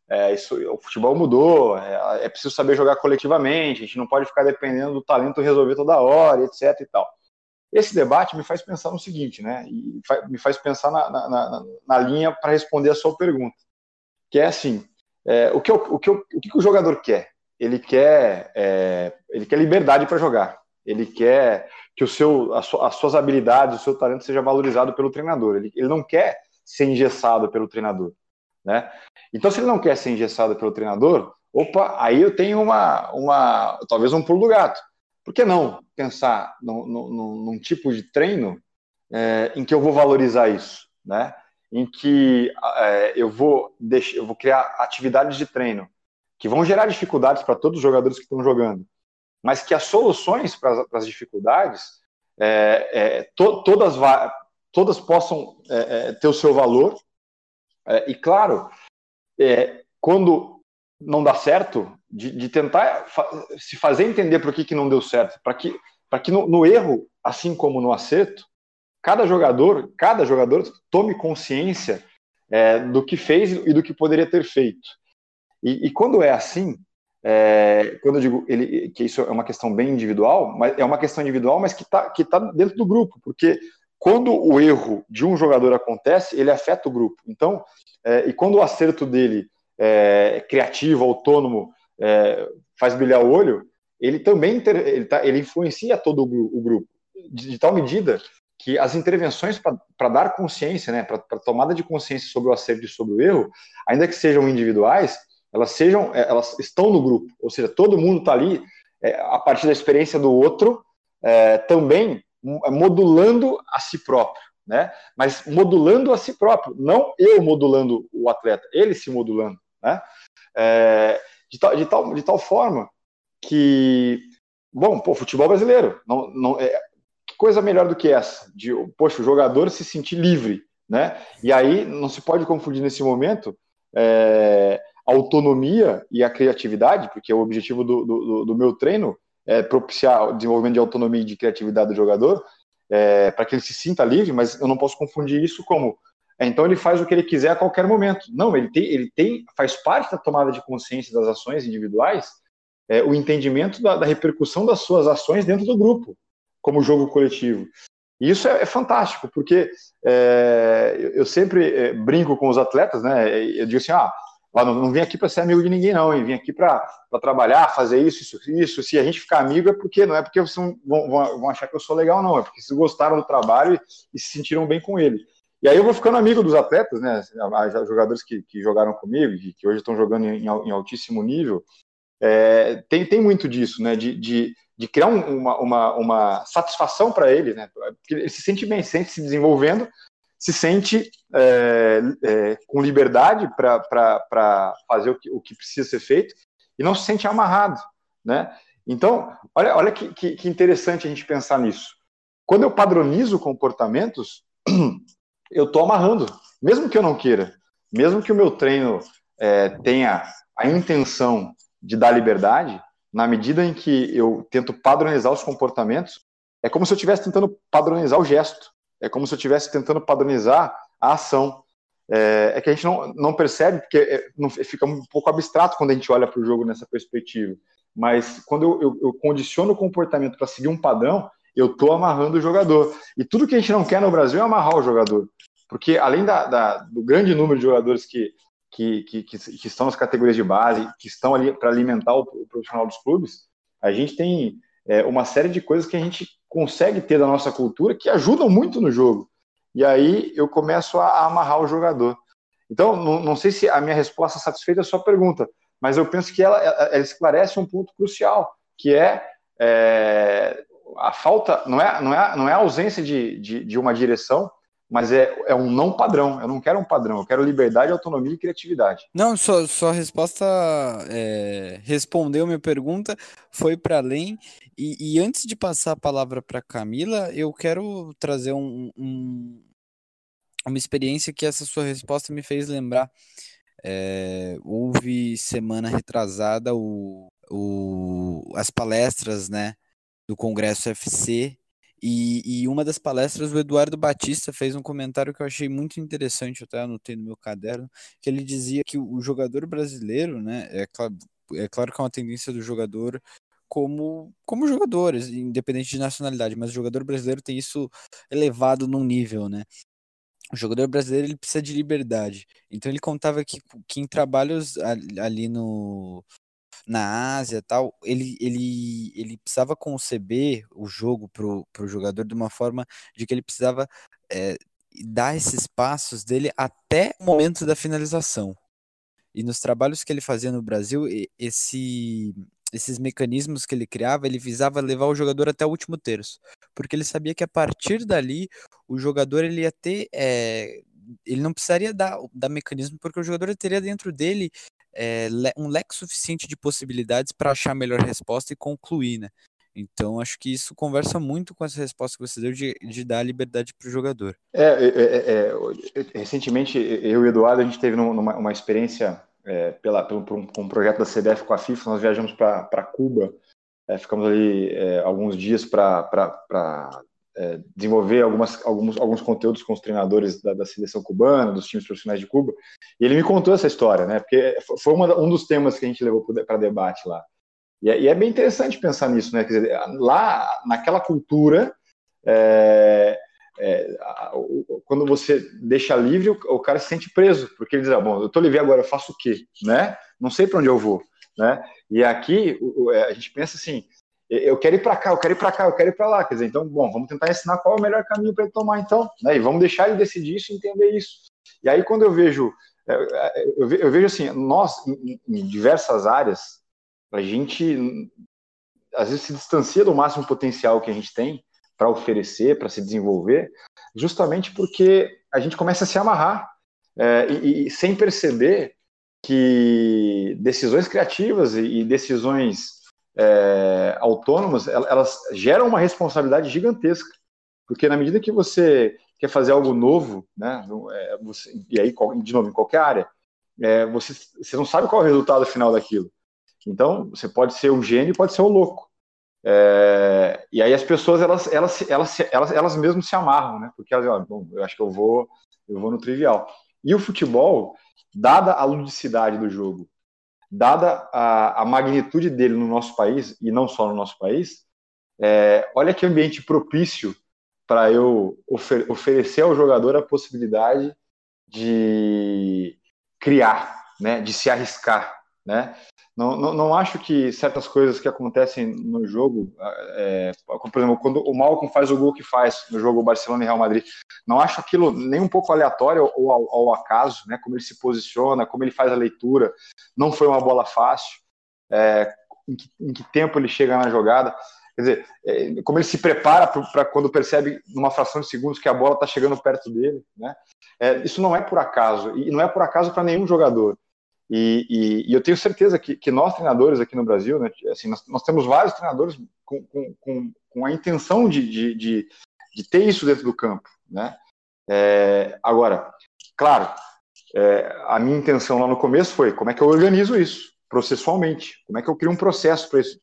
é, isso, o futebol mudou, é, é, preciso saber jogar coletivamente, a gente não pode ficar dependendo do talento resolver toda hora, etc e tal. Esse debate me faz pensar no seguinte, né, e me faz pensar na, na, na, na linha para responder a sua pergunta, que é assim, é, o, que, o, que, o que o jogador quer? Ele quer, é, ele quer liberdade para jogar. Ele quer que o seu, as suas habilidades, o seu talento seja valorizado pelo treinador. Ele, ele não quer ser engessado pelo treinador. Né? Então, se ele não quer ser engessado pelo treinador, opa, aí eu tenho uma, uma talvez um pulo do gato. Por que não pensar no, no, num tipo de treino é, em que eu vou valorizar isso, né? Em que é, eu vou deixar, eu vou criar atividades de treino que vão gerar dificuldades para todos os jogadores que estão jogando, mas que as soluções para as dificuldades é, é, to, todas todas possam é, é, ter o seu valor e claro quando não dá certo de, de tentar fa se fazer entender por que, que não deu certo, para que, para que no, no, erro, assim como no acerto, cada jogador, cada jogador tome consciência é, do que fez e do que poderia ter feito. E, e quando é assim, é, quando eu digo ele, que isso é uma questão bem individual, mas é uma questão individual, mas que está que tá dentro do grupo, porque quando o erro de um jogador acontece, ele afeta o grupo. Então, é, e quando o acerto dele é criativo, autônomo, é, faz brilhar o olho, ele também inter, ele, tá, ele influencia todo o, o grupo, de, de, tal medida que as intervenções para dar consciência, né, para tomada de consciência sobre o acerto e sobre o erro, ainda que sejam individuais, elas sejam, é, elas estão no grupo, ou seja, todo mundo está ali é, a partir da experiência do outro, é, também modulando a si próprio, né? Mas modulando a si próprio, não eu modulando o atleta, ele se modulando, né? É, de tal, de tal, de tal forma que, bom, pô, futebol brasileiro, não, não, é, que coisa melhor do que essa? De, poxa, o jogador se sentir livre, né? E aí não se pode confundir nesse momento é, a autonomia e a criatividade, porque o objetivo do, do, do meu treino é propiciar o desenvolvimento de autonomia e de criatividade do jogador, é, para que ele se sinta livre, mas eu não posso confundir isso como então ele faz o que ele quiser a qualquer momento. Não, ele tem, ele tem faz parte da tomada de consciência das ações individuais é, o entendimento da, da, repercussão das suas ações dentro do grupo, como jogo coletivo. E isso é, é fantástico, porque é, eu, eu, sempre é, brinco com os atletas, né? Eu digo assim, ah, não, não vim aqui para ser amigo de ninguém, não, e vim aqui para trabalhar, fazer isso, isso, isso. Se a gente ficar amigo é porque não é porque vocês vão, vão, vão achar que eu sou legal, não, é porque vocês gostaram do trabalho e, e se sentiram bem com ele. E aí eu vou ficando amigo dos atletas, né? Jogadores que, que jogaram comigo, que, que hoje estão jogando em, em, altíssimo nível. É, tem, tem muito disso, né? De, de, de criar um, uma, uma, uma satisfação para ele, né? Porque ele se sente bem, se sente se desenvolvendo, se sente é, é, com liberdade para fazer o que, o que precisa ser feito e não se sente amarrado, né? Então, olha, olha que, que, que interessante a gente pensar nisso. Quando eu padronizo comportamentos, eu estou amarrando, mesmo que eu não queira, mesmo que o meu treino é, tenha a intenção de dar liberdade, na medida em que eu tento padronizar os comportamentos, é como se eu estivesse tentando padronizar o gesto, é como se eu estivesse tentando padronizar a ação. É, é, que a gente não, não percebe, porque é, não, fica um pouco abstrato quando a gente olha para o jogo nessa perspectiva. Mas quando eu, eu, eu condiciono o comportamento para seguir um padrão, eu estou amarrando o jogador. E tudo que a gente não quer no Brasil é amarrar o jogador. Porque além da, da, do grande número de jogadores que, que, que, que, estão nas categorias de base, que estão ali para alimentar o, o, profissional dos clubes, a gente tem é, uma série de coisas que a gente consegue ter da nossa cultura que ajudam muito no jogo. E aí eu começo a, a amarrar o jogador. Então, não, não, sei se a minha resposta satisfeita a sua pergunta, mas eu penso que ela, ela esclarece um ponto crucial, que é, é a falta, não é, não é, não é a ausência de, de, de uma direção, mas é, é um não padrão. Eu não quero um padrão, eu quero liberdade, autonomia e criatividade. Não, sua, sua resposta é, respondeu minha pergunta, foi para além. E, e, antes de passar a palavra para Camila, eu quero trazer um, um, uma experiência que essa sua resposta me fez lembrar. É, houve semana retrasada o, o, as palestras né, do Congresso FC e, e, uma das palestras, o Eduardo Batista fez um comentário que eu achei muito interessante, eu até anotei no meu caderno, que ele dizia que o jogador brasileiro, né, é claro, é claro que é uma tendência do jogador como, como jogadores, independente de nacionalidade, mas o jogador brasileiro tem isso elevado num nível, né? o jogador brasileiro ele precisa de liberdade. Então ele contava que, que em trabalhos ali no, na Ásia tal, ele, ele, ele precisava conceber o jogo pro, pro jogador de uma forma de que ele precisava é, dar esses passos dele até o momento da finalização. E nos trabalhos que ele fazia no Brasil, esse, esses mecanismos que ele criava, ele visava levar o jogador até o último terço, porque ele sabia que a partir dali o jogador ele ia ter, é, ele não precisaria dar, dar mecanismo, porque o jogador teria dentro dele é, um leque suficiente de possibilidades para achar a melhor resposta e concluir, né? Então, acho que isso conversa muito com essa resposta que você deu de, de dar liberdade para o jogador. É, é, é, é, recentemente, eu e o Eduardo, a gente teve numa, uma experiência é, pela, pelo, por um, um, projeto da CBF com a FIFA, nós viajamos para Cuba, é, ficamos ali alguns dias para é, desenvolver algumas, alguns, alguns conteúdos com os treinadores da, da, seleção cubana, dos times profissionais de Cuba, e ele me contou essa história, né? Porque foi uma, um dos temas que a gente levou para debate lá. E é, e é, bem interessante pensar nisso, né? Quer dizer, lá naquela cultura, é, é, quando você deixa livre, o, o, cara se sente preso, porque ele diz: ah, bom, eu estou livre agora, eu faço o quê, né? Não sei para onde eu vou, né? E aqui é, a gente pensa assim: eu quero ir para cá, eu quero ir para cá, eu quero ir para lá. Quer dizer, então, bom, vamos tentar ensinar qual é o melhor caminho para ele tomar, então, né? E vamos deixar ele decidir isso e entender isso. E aí, quando eu vejo, é, eu vejo assim, nós, em diversas áreas, a gente, às vezes, se distancia do máximo potencial que a gente tem para oferecer, para se desenvolver, justamente porque a gente começa a se amarrar é, e, e, sem perceber que decisões criativas e, e decisões é, autônomas, elas geram uma responsabilidade gigantesca, porque na medida que você quer fazer algo novo, né, é, você, e aí, de novo, em qualquer área, é, você, você não sabe qual é o resultado final daquilo. Então, você pode ser um gênio pode ser um louco. É, e aí as pessoas, elas, elas, elas, elas, elas mesmas se amarram, né, porque elas, ó, bom, eu acho que eu vou, eu vou no trivial. E o futebol, dada a ludicidade do jogo, dada a, a, magnitude dele no nosso país, e não só no nosso país, é, olha que ambiente propício para eu ofer oferecer ao jogador a possibilidade de criar, né, de se arriscar. Né? Não, não, não acho que certas coisas que acontecem no jogo, é, por exemplo, quando o Malcom faz o gol que faz no jogo Barcelona e Real Madrid, não acho aquilo nem um pouco aleatório ou ao, ao acaso, né? Como ele se posiciona, como ele faz a leitura, não foi uma bola fácil, é, em, que, em, que, tempo ele chega na jogada, quer dizer, é, como ele se prepara para quando percebe numa fração de segundos que a bola está chegando perto dele, né? É, isso não é por acaso e não é por acaso para nenhum jogador. E, e, e, eu tenho certeza que, que, nós, treinadores aqui no Brasil, né, assim, nós, nós temos vários treinadores com, com, com a intenção de, de, de, de, ter isso dentro do campo. Né? É, agora, claro, é, a minha intenção lá no começo foi como é que eu organizo isso processualmente, como é que eu crio um processo para isso,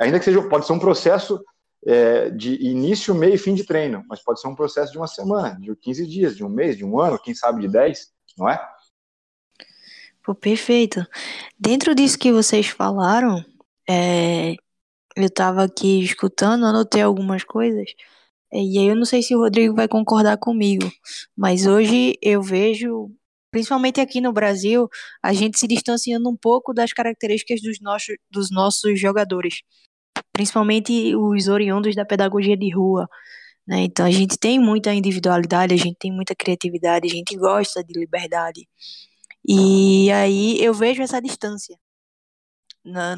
ainda que seja, pode ser um processo é, de início, meio e fim de treino, mas pode ser um processo de uma semana, de 15 dias, de um mês, de um ano, quem sabe de 10, não é? Pô, perfeito. Dentro disso que vocês falaram, é, eu estava aqui escutando, anotei algumas coisas, é, e aí eu não sei se o Rodrigo vai concordar comigo, mas hoje eu vejo, principalmente aqui no Brasil, a gente se distanciando um pouco das características dos nossos, dos nossos jogadores, principalmente os oriundos da pedagogia de rua. Né? Então a gente tem muita individualidade, a gente tem muita criatividade, a gente gosta de liberdade. E aí eu vejo essa distância.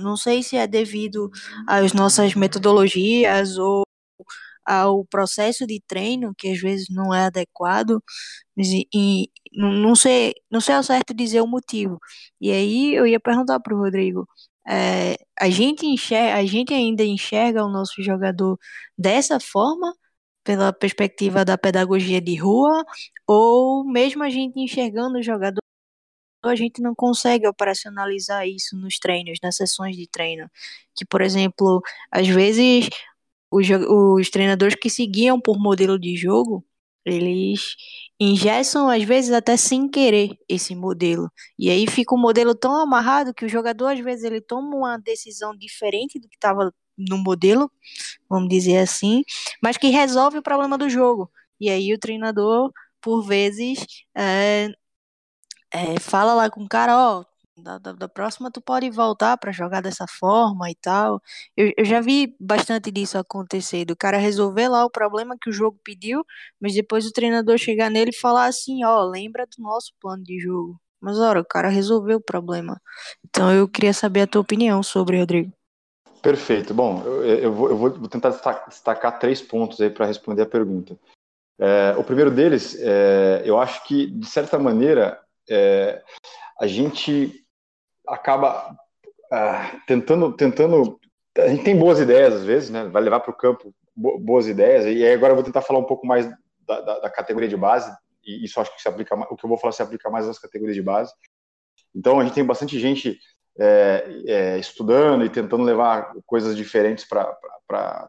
Não sei se é devido às nossas metodologias ou ao processo de treino, que às vezes não é adequado, e, não sei, não sei ao certo dizer o motivo. E aí eu ia perguntar para o Rodrigo, é, a gente enxerga, a gente ainda enxerga o nosso jogador dessa forma, pela perspectiva da pedagogia de rua, ou mesmo a gente enxergando o jogador a gente não consegue operacionalizar isso nos treinos, nas sessões de treino. Que, por exemplo, às vezes os, os treinadores que seguiam por modelo de jogo, eles ingessam, às vezes, até sem querer esse modelo. E aí fica o modelo tão amarrado que o jogador, às vezes, ele toma uma decisão diferente do que estava no modelo, vamos dizer assim, mas que resolve o problema do jogo. E aí o treinador por vezes, é, é, fala lá com o cara, ó, da, da, da, próxima tu pode voltar para jogar dessa forma e tal. Eu, eu já vi bastante disso acontecer, do cara resolver lá o problema que o jogo pediu, mas depois o treinador chegar nele e falar assim, ó, lembra do nosso plano de jogo. Mas, ora, o cara resolveu o problema. Então eu queria saber a tua opinião sobre, Rodrigo. Perfeito. Bom, eu, eu, vou, eu vou, tentar destacar três pontos aí para responder a pergunta. É, o primeiro deles, é, eu acho que, de certa maneira, é, a gente acaba uh, tentando, tentando. A gente tem boas ideias às vezes, né? Vai levar para o campo boas ideias. E agora eu vou tentar falar um pouco mais da, da, da, categoria de base. E isso acho que se aplica. O que eu vou falar se aplica mais às categorias de base. Então a gente tem bastante gente é, é, estudando e tentando levar coisas diferentes para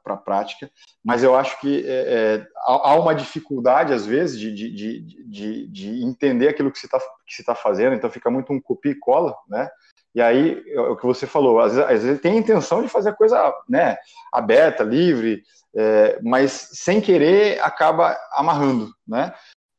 a prática, mas eu acho que é, é há uma dificuldade, às vezes, de, de, de, de entender aquilo que se está tá fazendo, então fica muito um copia e cola, né? E aí, é o que você falou, às vezes, às vezes tem a intenção de fazer coisa né, aberta, livre, é, mas sem querer acaba amarrando, né?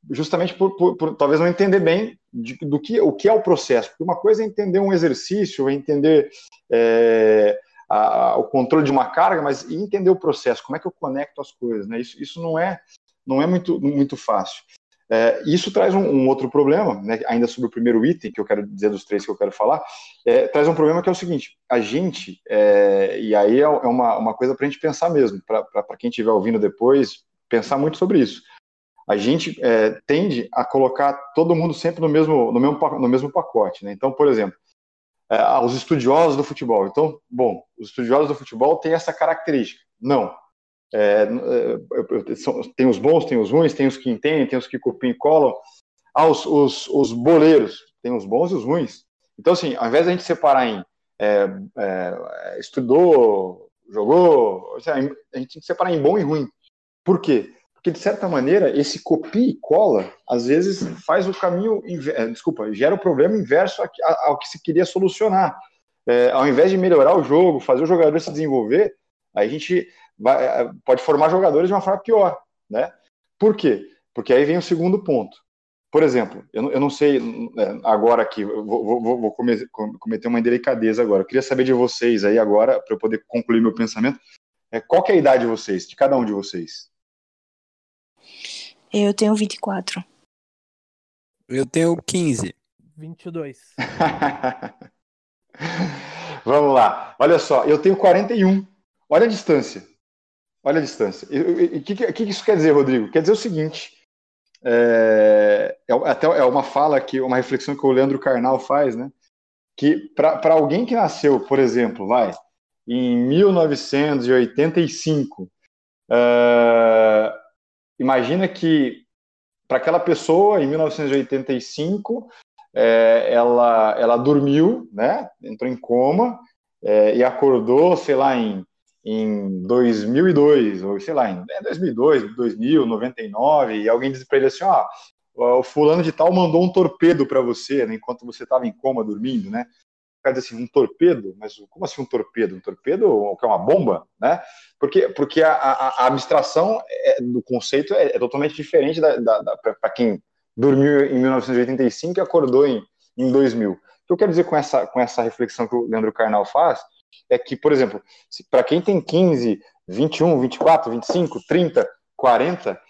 Justamente por, por, por talvez não entender bem de, do que o que é o processo. Porque uma coisa é entender um exercício, é entender é, a, o controle de uma carga, mas entender o processo, como é que eu conecto as coisas, né? Isso, isso não é não é muito muito fácil. É, isso traz um, um outro problema, né, ainda sobre o primeiro item que eu quero dizer dos três que eu quero falar, é, traz um problema que é o seguinte: a gente, é, e aí é, é uma, uma coisa para a gente pensar mesmo, para quem estiver ouvindo depois, pensar muito sobre isso. A gente é, tende a colocar todo mundo sempre no mesmo, no mesmo, no mesmo pacote. Né? Então, por exemplo, é, os estudiosos do futebol. Então, bom, os estudiosos do futebol têm essa característica. Não, é, é tem os bons, tem os ruins, tem os que entendem, tem os que copiam e colam. Ah, os, os, os boleiros, tem os bons e os ruins. Então, assim, ao invés de a gente separar em é, é, estudou, jogou, a gente tem que separar em bom e ruim. Por quê? Porque, de certa maneira, esse copia e cola, às vezes, faz o caminho, é, desculpa, gera o problema inverso ao que se queria solucionar. É, ao invés de melhorar o jogo, fazer o jogador se desenvolver, a gente vai, é, pode formar jogadores de uma forma pior, né? Por quê? Porque aí vem o segundo ponto. Por exemplo, eu, eu não sei é, agora aqui, vou, vou, vou cometer uma indelicadeza agora. Eu queria saber de vocês aí agora, para eu poder concluir meu pensamento, é, qual é a idade de vocês, de cada um de vocês? Eu tenho 24. Eu tenho 15. 22. Vamos lá. Olha só, eu tenho 41. Olha a distância. Olha a distância. O que, que, isso quer dizer, Rodrigo? Quer dizer o seguinte: é, é, até é uma fala que, uma reflexão que o Leandro Carnal faz, né? Que para alguém que nasceu, por exemplo, vai, em 1985, uh, imagina que para aquela pessoa, em 1985, é, ela, ela dormiu, né? Entrou em coma é, e acordou, sei lá, em em 2002, ou sei lá, em 2002, 2000, 99, e alguém diz para ele assim, ó, o fulano de tal mandou um torpedo para você, né, enquanto você estava em coma dormindo, né? Cara diz assim, um torpedo? Mas como assim um torpedo? Um torpedo que é uma bomba, né? Porque, porque a, a, a abstração é, do conceito é, é, totalmente diferente da, da, da para quem dormiu em 1985 e acordou em, em 2000. O que eu quero dizer com essa, com essa reflexão que o Leandro Carnal faz é que, por exemplo, para quem tem 15, 21, 24, 25, 30, 40,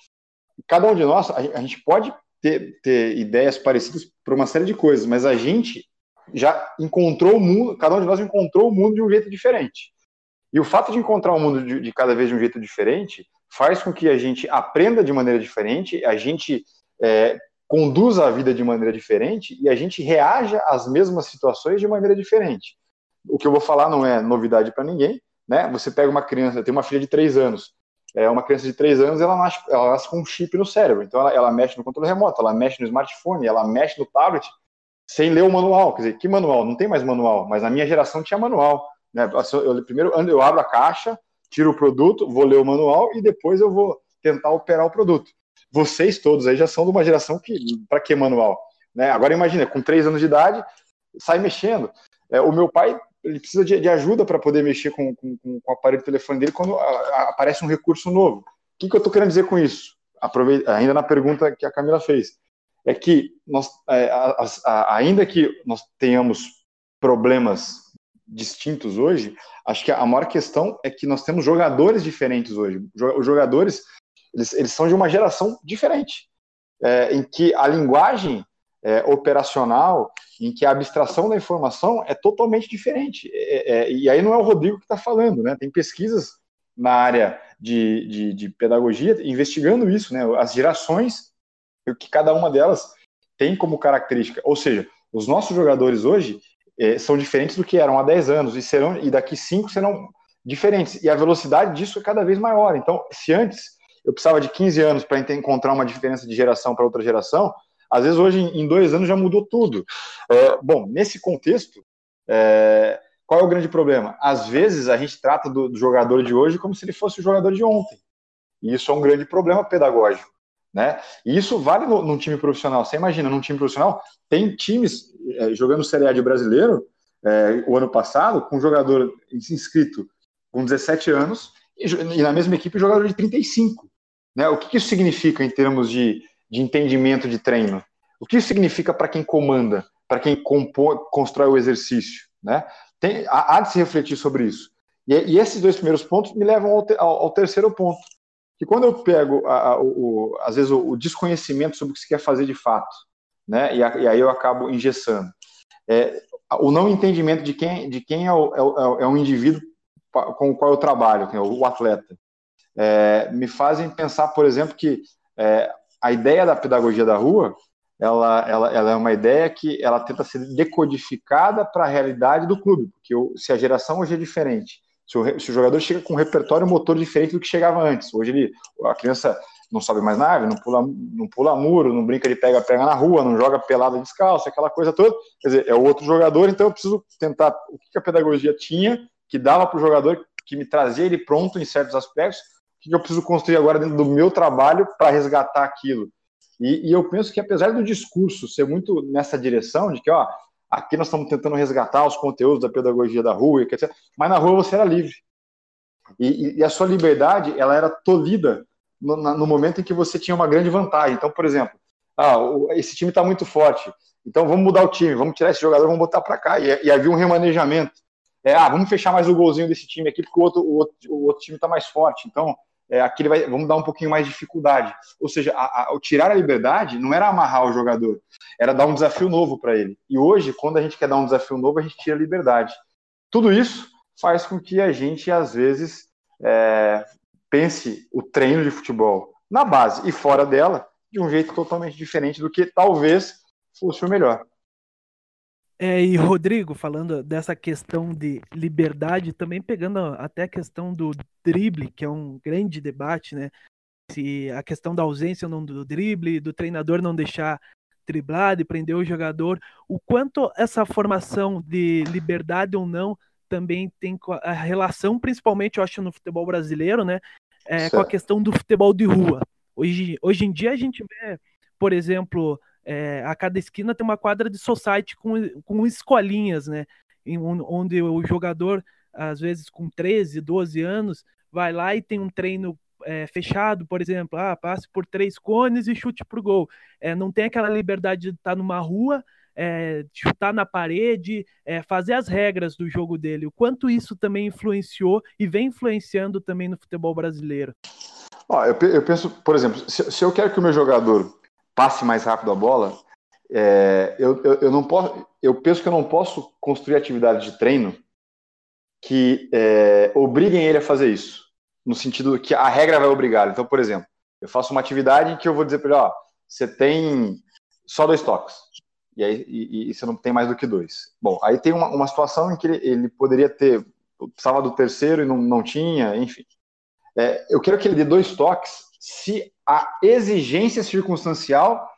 cada um de nós, a, a gente pode ter, ter ideias parecidas por uma série de coisas, mas a gente já encontrou o mundo, cada um de nós encontrou o mundo de um jeito diferente. E o fato de encontrar o mundo de, de cada vez de um jeito diferente faz com que a gente aprenda de maneira diferente, a gente é, conduza a vida de maneira diferente e a gente reaja às mesmas situações de maneira diferente o que eu vou falar não é novidade para ninguém, né? Você pega uma criança, tem uma filha de 3 anos, é uma criança de 3 anos, ela nasce, ela nasce com um chip no cérebro, então ela, ela mexe no controle remoto, ela mexe no smartphone, ela mexe no tablet, sem ler o manual, quer dizer, que manual? Não tem mais manual, mas na minha geração tinha manual, né? Eu, primeiro eu abro a caixa, tiro o produto, vou ler o manual e depois eu vou tentar operar o produto. Vocês todos aí já são de uma geração que, para que manual? Né? Agora imagina, com 3 anos de idade, sai mexendo. É, o meu pai ele precisa de, de ajuda para poder mexer com, com, com, o aparelho de telefone dele quando a, a, aparece um recurso novo. O que, que eu estou querendo dizer com isso? ainda na pergunta que a Camila fez, é que nós, é, a, a, ainda que nós tenhamos problemas distintos hoje, acho que a maior questão é que nós temos jogadores diferentes hoje. Os jogadores, eles, eles são de uma geração diferente, é, em que a linguagem é, operacional, em que a abstração da informação é totalmente diferente. É, é e aí não é o Rodrigo que está falando, né? Tem pesquisas na área de, de, de, pedagogia investigando isso, né? As gerações, que cada uma delas tem como característica. Ou seja, os nossos jogadores hoje, é, são diferentes do que eram há 10 anos e serão e daqui 5 serão diferentes. E a velocidade disso é cada vez maior. Então, se antes eu precisava de 15 anos para encontrar uma diferença de geração para outra geração, às vezes hoje em dois anos já mudou tudo. É, bom, nesse contexto, é, qual é o grande problema? Às vezes a gente trata do, do, jogador de hoje como se ele fosse o jogador de ontem. E isso é um grande problema pedagógico. Né? E isso vale no, num time profissional. Você imagina, num time profissional, tem times é, jogando Série A de brasileiro é, o ano passado, com um jogador inscrito com 17 anos e, e, na mesma equipe jogador de 35. Né? O que, que isso significa em termos de, de entendimento de treino? O que isso significa para quem comanda, para quem constrói o exercício? Né? Tem, há, há de se refletir sobre isso. E, e, esses dois primeiros pontos me levam ao, te, ao, ao terceiro ponto, que quando eu pego, a, a, o, às vezes, o, o, desconhecimento sobre o que se quer fazer de fato, né, e, a, e aí eu acabo engessando, é, o não entendimento de quem, de quem é, o, é, o, é o indivíduo com o qual eu trabalho, é o atleta, é, me fazem pensar, por exemplo, que é, a ideia da pedagogia da rua, ela, ela, ela é uma ideia que ela tenta ser decodificada para a realidade do clube, porque se a geração hoje é diferente, se o, se o, jogador chega com um repertório motor diferente do que chegava antes. Hoje ele, a criança não sobe mais nave, não pula, não pula muro, não brinca de pega-pega na rua, não joga pelada descalço, aquela coisa toda. Quer dizer, é outro jogador, então eu preciso tentar o que a pedagogia tinha, que dava para o jogador, que me trazia ele pronto em certos aspectos, o que eu preciso construir agora dentro do meu trabalho para resgatar aquilo. E, e, eu penso que apesar do discurso ser muito nessa direção, de que ó, Aqui nós estamos tentando resgatar os conteúdos da pedagogia da rua, etc. Mas na rua você era livre. E, e a sua liberdade, ela era tolhida no, no, momento em que você tinha uma grande vantagem. Então, por exemplo, ah, esse time está muito forte. Então vamos mudar o time, vamos tirar esse jogador, vamos botar para cá. E, e, havia um remanejamento. É, ah, vamos fechar mais o golzinho desse time aqui, porque o outro, o outro, o outro time está mais forte. Então, é, aqui vai, vamos dar um pouquinho mais de dificuldade. Ou seja, a, a, tirar a liberdade não era amarrar o jogador, era dar um desafio novo para ele. E hoje, quando a gente quer dar um desafio novo, a gente tira a liberdade. Tudo isso faz com que a gente, às vezes, é, pense o treino de futebol na base e fora dela de um jeito totalmente diferente do que talvez fosse o melhor. É, e Rodrigo, falando dessa questão de liberdade, também pegando até a questão do drible, que é um grande debate, né? Se a questão da ausência ou não do drible, do treinador não deixar driblar, de prender o jogador, o quanto essa formação de liberdade ou não também tem a relação, principalmente, eu acho, no futebol brasileiro, né? É, com a questão do futebol de rua. Hoje, hoje em dia a gente vê, por exemplo, é, a cada esquina tem uma quadra de society com, com escolinhas, né? Em, onde o jogador, às vezes com 13, 12 anos, vai lá e tem um treino é, fechado, por exemplo, ah, passe por três cones e chute pro gol. É, não tem aquela liberdade de estar numa rua, é, chutar na parede, é, fazer as regras do jogo dele. O quanto isso também influenciou e vem influenciando também no futebol brasileiro. Ó, eu, eu penso, por exemplo, se, se eu quero que o meu jogador passe mais rápido a bola, é, eu, eu, eu, não posso, eu penso que eu não posso construir atividades de treino que é, obriguem ele a fazer isso, no sentido que a regra vai obrigar. Então, por exemplo, eu faço uma atividade em que eu vou dizer para ele, ó, você tem só dois toques, e aí e, e você não tem mais do que dois. Bom, aí tem uma, uma situação em que ele, ele poderia ter, precisava do terceiro e não, não tinha, enfim. É, eu quero que ele dê dois toques se a exigência circunstancial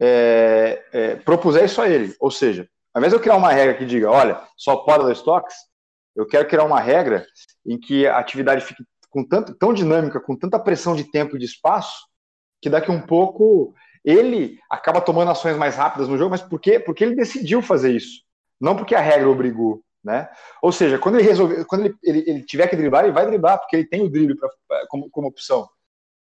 é, é, propuser isso a ele. Ou seja, ao invés de eu criar uma regra que diga, olha, só pode dois toques, eu quero criar uma regra em que a atividade fique com tanto, tão dinâmica, com tanta pressão de tempo e de espaço, que daqui um pouco ele acaba tomando ações mais rápidas no jogo, mas por quê? Porque ele decidiu fazer isso, não porque a regra obrigou. Né? Ou seja, quando ele resolver, quando ele, ele, ele tiver que driblar, ele vai driblar, porque ele tem o drible pra, como, como opção.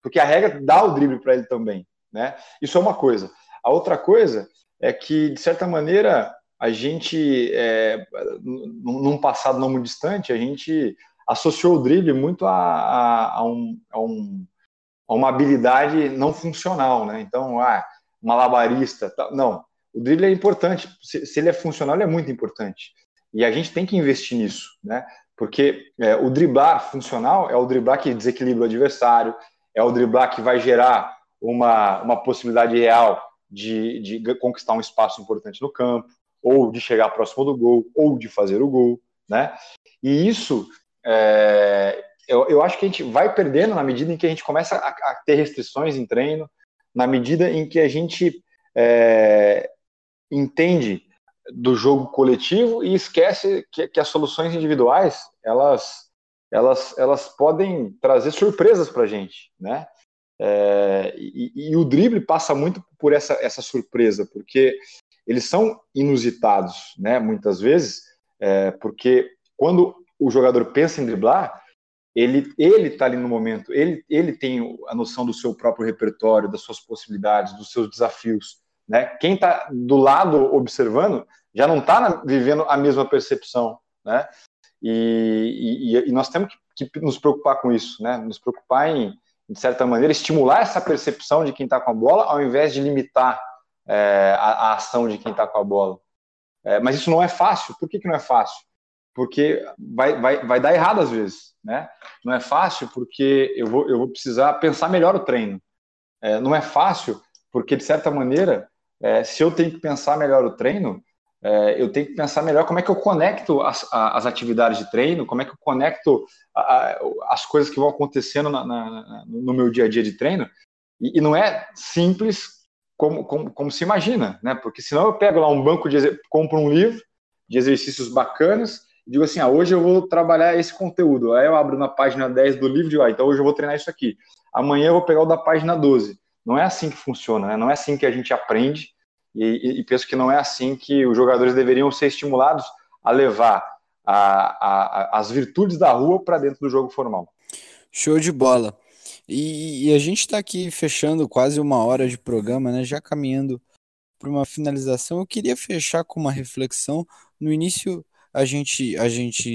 Porque a regra dá o drible para ele também, né? Isso é uma coisa. A outra coisa é que, de certa maneira, a gente, é, num passado não muito distante, a gente associou o drible muito a, a, a, um, a, um, uma habilidade não funcional, né? Então, ah, malabarista, não. O drible é importante. Se, se, ele é funcional, ele é muito importante. E a gente tem que investir nisso, né? Porque é, o driblar funcional é o driblar que desequilibra o adversário, é o driblar que vai gerar uma, uma possibilidade real de, de conquistar um espaço importante no campo, ou de chegar próximo do gol, ou de fazer o gol, né? E isso, é, eu, eu acho que a gente vai perdendo na medida em que a gente começa a, a ter restrições em treino, na medida em que a gente é, entende do jogo coletivo e esquece que, que, as soluções individuais elas elas elas podem trazer surpresas para a gente, né? É, e, e, o drible passa muito por essa essa surpresa, porque eles são inusitados, né? Muitas vezes, é, porque quando o jogador pensa em driblar, ele ele está ali no momento, ele ele tem a noção do seu próprio repertório, das suas possibilidades, dos seus desafios, né? Quem está do lado observando já não está vivendo a mesma percepção, né? E, e, e nós temos que, que, nos preocupar com isso, né? Nos preocupar em, de certa maneira, estimular essa percepção de quem está com a bola, ao invés de limitar é, a, a, ação de quem está com a bola. É, mas isso não é fácil. Por que, que não é fácil? Porque vai, vai, vai dar errado às vezes, né? Não é fácil porque eu vou, eu vou precisar pensar melhor o treino. É, não é fácil porque, de certa maneira, é, se eu tenho que pensar melhor o treino, é, eu tenho que pensar melhor como é que eu conecto as, as atividades de treino, como é que eu conecto a, a, as coisas que vão acontecendo na, na, no meu dia a dia de treino. E, e não é simples como, como, como, se imagina, né? Porque senão eu pego lá um banco de compro um livro de exercícios bacanas e digo assim, ah, hoje eu vou trabalhar esse conteúdo. Aí eu abro na página 10 do livro e digo, ah, então hoje eu vou treinar isso aqui. Amanhã eu vou pegar o da página 12. Não é assim que funciona, né? Não é assim que a gente aprende e, e, penso que não é assim que os jogadores deveriam ser estimulados a levar a, a, a, as virtudes da rua para dentro do jogo formal. Show de bola. E, e a gente está aqui fechando quase uma hora de programa, né? Já caminhando para uma finalização. Eu queria fechar com uma reflexão. No início, a gente, a gente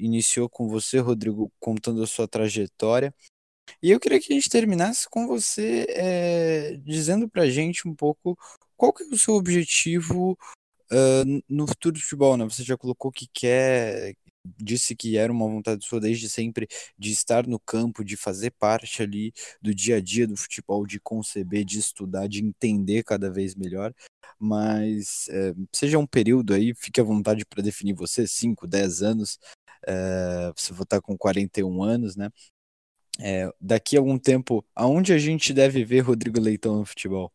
iniciou com você, Rodrigo, contando a sua trajetória. E eu queria que a gente terminasse com você é, dizendo para gente um pouco qual que é o seu objetivo uh, no futuro do futebol, né? Você já colocou que quer, disse que era uma vontade sua desde sempre de estar no campo, de fazer parte ali do dia a dia do futebol, de conceber, de estudar, de entender cada vez melhor. Mas é, seja um período aí, fique à vontade para definir você, 5, 10 anos, é, você vai estar com 41 anos, né? É, daqui a algum tempo, aonde a gente deve ver Rodrigo Leitão no futebol?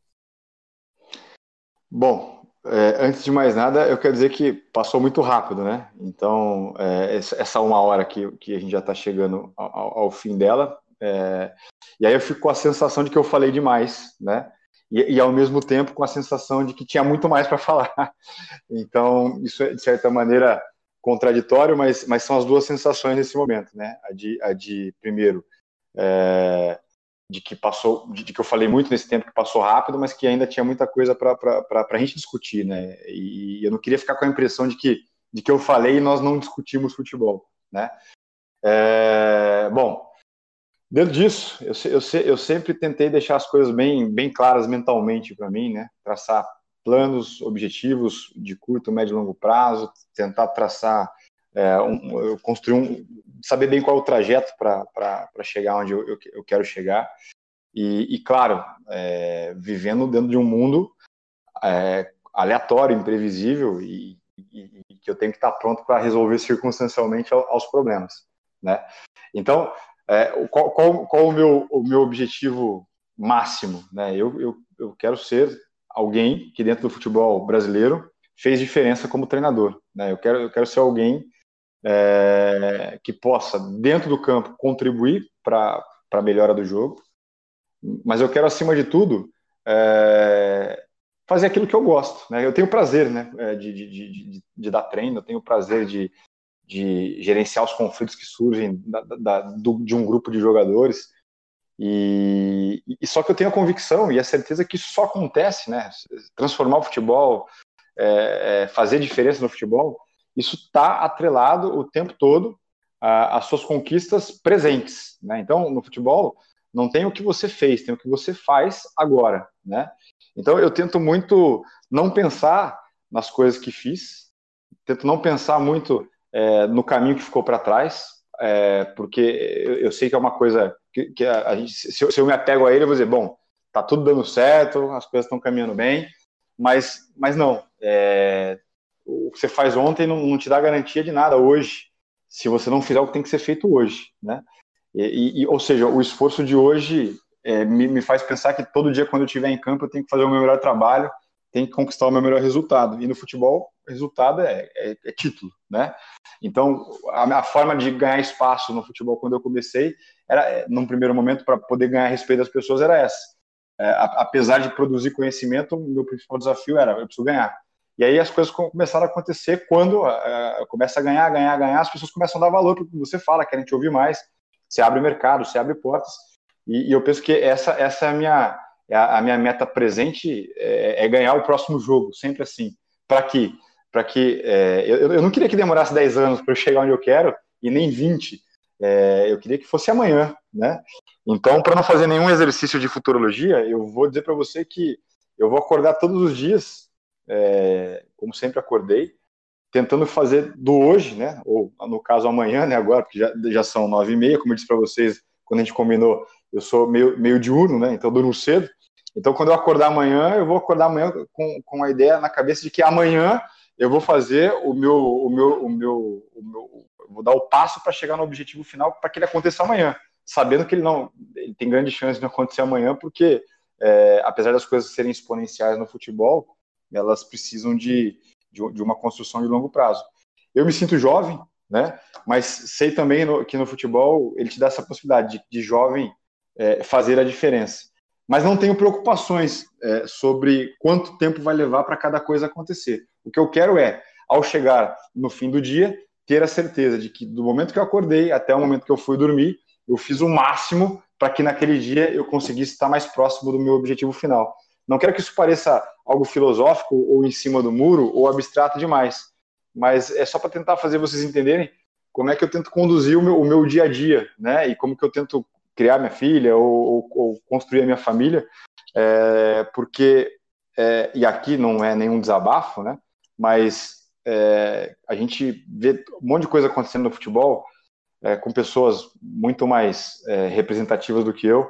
Bom, é, antes de mais nada, eu quero dizer que passou muito rápido, né? Então, é, essa uma hora que, que a gente já está chegando ao, ao, fim dela, é, e aí eu fico com a sensação de que eu falei demais, né? E, e ao mesmo tempo com a sensação de que tinha muito mais para falar. Então, isso é, de certa maneira, contraditório, mas, mas são as duas sensações nesse momento, né? A de, a de primeiro, é, de que passou, de, que eu falei muito nesse tempo que passou rápido, mas que ainda tinha muita coisa para a gente discutir, né? E eu não queria ficar com a impressão de que, de que eu falei e nós não discutimos futebol, né? É, bom, dentro disso, eu, eu, eu sempre tentei deixar as coisas bem, bem claras mentalmente para mim, né? Traçar planos, objetivos de curto, médio e longo prazo, tentar traçar, é, um, construir um, saber bem qual é o trajeto para chegar onde eu, eu, quero chegar. E, e claro, é, vivendo dentro de um mundo é, aleatório, imprevisível e, e, e, que eu tenho que estar pronto para resolver circunstancialmente aos problemas, né? Então, é, qual, qual, qual, o, meu, o meu objetivo máximo, né? Eu, eu, eu quero ser alguém que dentro do futebol brasileiro fez diferença como treinador, né? Eu quero, eu quero ser alguém é, que possa, dentro do campo, contribuir para a melhora do jogo. Mas eu quero, acima de tudo, é, fazer aquilo que eu gosto. Né? Eu tenho prazer né, é, de, de, de, de, dar treino, eu tenho prazer de, de gerenciar os conflitos que surgem da, da, do, de um grupo de jogadores. E, e, só que eu tenho a convicção e a certeza que isso só acontece, né? Transformar o futebol, é, é, fazer diferença no futebol, isso está atrelado o tempo todo às suas conquistas presentes, né? Então, no futebol, não tem o que você fez, tem o que você faz agora, né? Então, eu tento muito não pensar nas coisas que fiz, tento não pensar muito é, no caminho que ficou para trás, é, porque eu, sei que é uma coisa que, que a, a, gente, se eu, se eu, me apego a ele, eu vou dizer, bom, tá tudo dando certo, as coisas estão caminhando bem, mas, mas não, é, o que você faz ontem não, não, te dá garantia de nada hoje, se você não fizer o que tem que ser feito hoje, né? E, e ou seja, o esforço de hoje é, me, me, faz pensar que todo dia quando eu estiver em campo eu tenho que fazer o meu melhor trabalho, tenho que conquistar o meu melhor resultado. E no futebol, resultado é, é, é título, né? Então, a, a, forma de ganhar espaço no futebol quando eu comecei, era, é, num primeiro momento, para poder ganhar respeito das pessoas, era essa. É, apesar de produzir conhecimento, meu principal desafio era, eu preciso ganhar. E aí as coisas começaram a acontecer quando uh, começa a ganhar, ganhar, ganhar, as pessoas começam a dar valor para o que você fala, querem te ouvir mais, você abre mercado, você abre portas, e, e eu penso que essa, essa é a minha, é a, minha meta presente, é, é, ganhar o próximo jogo, sempre assim. Para quê? Para que, é, eu, eu não queria que demorasse 10 anos para eu chegar onde eu quero, e nem 20, é, eu queria que fosse amanhã, né? Então, para não fazer nenhum exercício de futurologia, eu vou dizer para você que eu vou acordar todos os dias é, como sempre acordei, tentando fazer do hoje, né, ou no caso amanhã, né, agora, porque já, já são nove e meia, como eu disse para vocês, quando a gente combinou, eu sou meio, meio diurno, né, então durmo cedo, então quando eu acordar amanhã, eu vou acordar amanhã com, com a ideia na cabeça de que amanhã eu vou fazer o meu, o meu, o meu, o meu vou dar o passo para chegar no objetivo final para que ele aconteça amanhã, sabendo que ele não, ele tem grande chance de não acontecer amanhã, porque é, apesar das coisas serem exponenciais no futebol, elas precisam de, de, de uma construção de longo prazo. Eu me sinto jovem, né? Mas sei também no, que no futebol ele te dá essa possibilidade de, de jovem é, fazer a diferença. Mas não tenho preocupações é, sobre quanto tempo vai levar para cada coisa acontecer. O que eu quero é, ao chegar no fim do dia, ter a certeza de que do momento que eu acordei até o momento que eu fui dormir, eu fiz o máximo para que naquele dia eu conseguisse estar mais próximo do meu objetivo final. Não quero que isso pareça algo filosófico ou em cima do muro ou abstrato demais, mas é só para tentar fazer vocês entenderem como é que eu tento conduzir o meu, o meu dia a dia, né? E como que eu tento criar minha filha ou, ou, ou construir a minha família, é, porque é, e aqui não é nenhum desabafo, né? Mas é, a gente vê um monte de coisa acontecendo no futebol é, com pessoas muito mais é, representativas do que eu,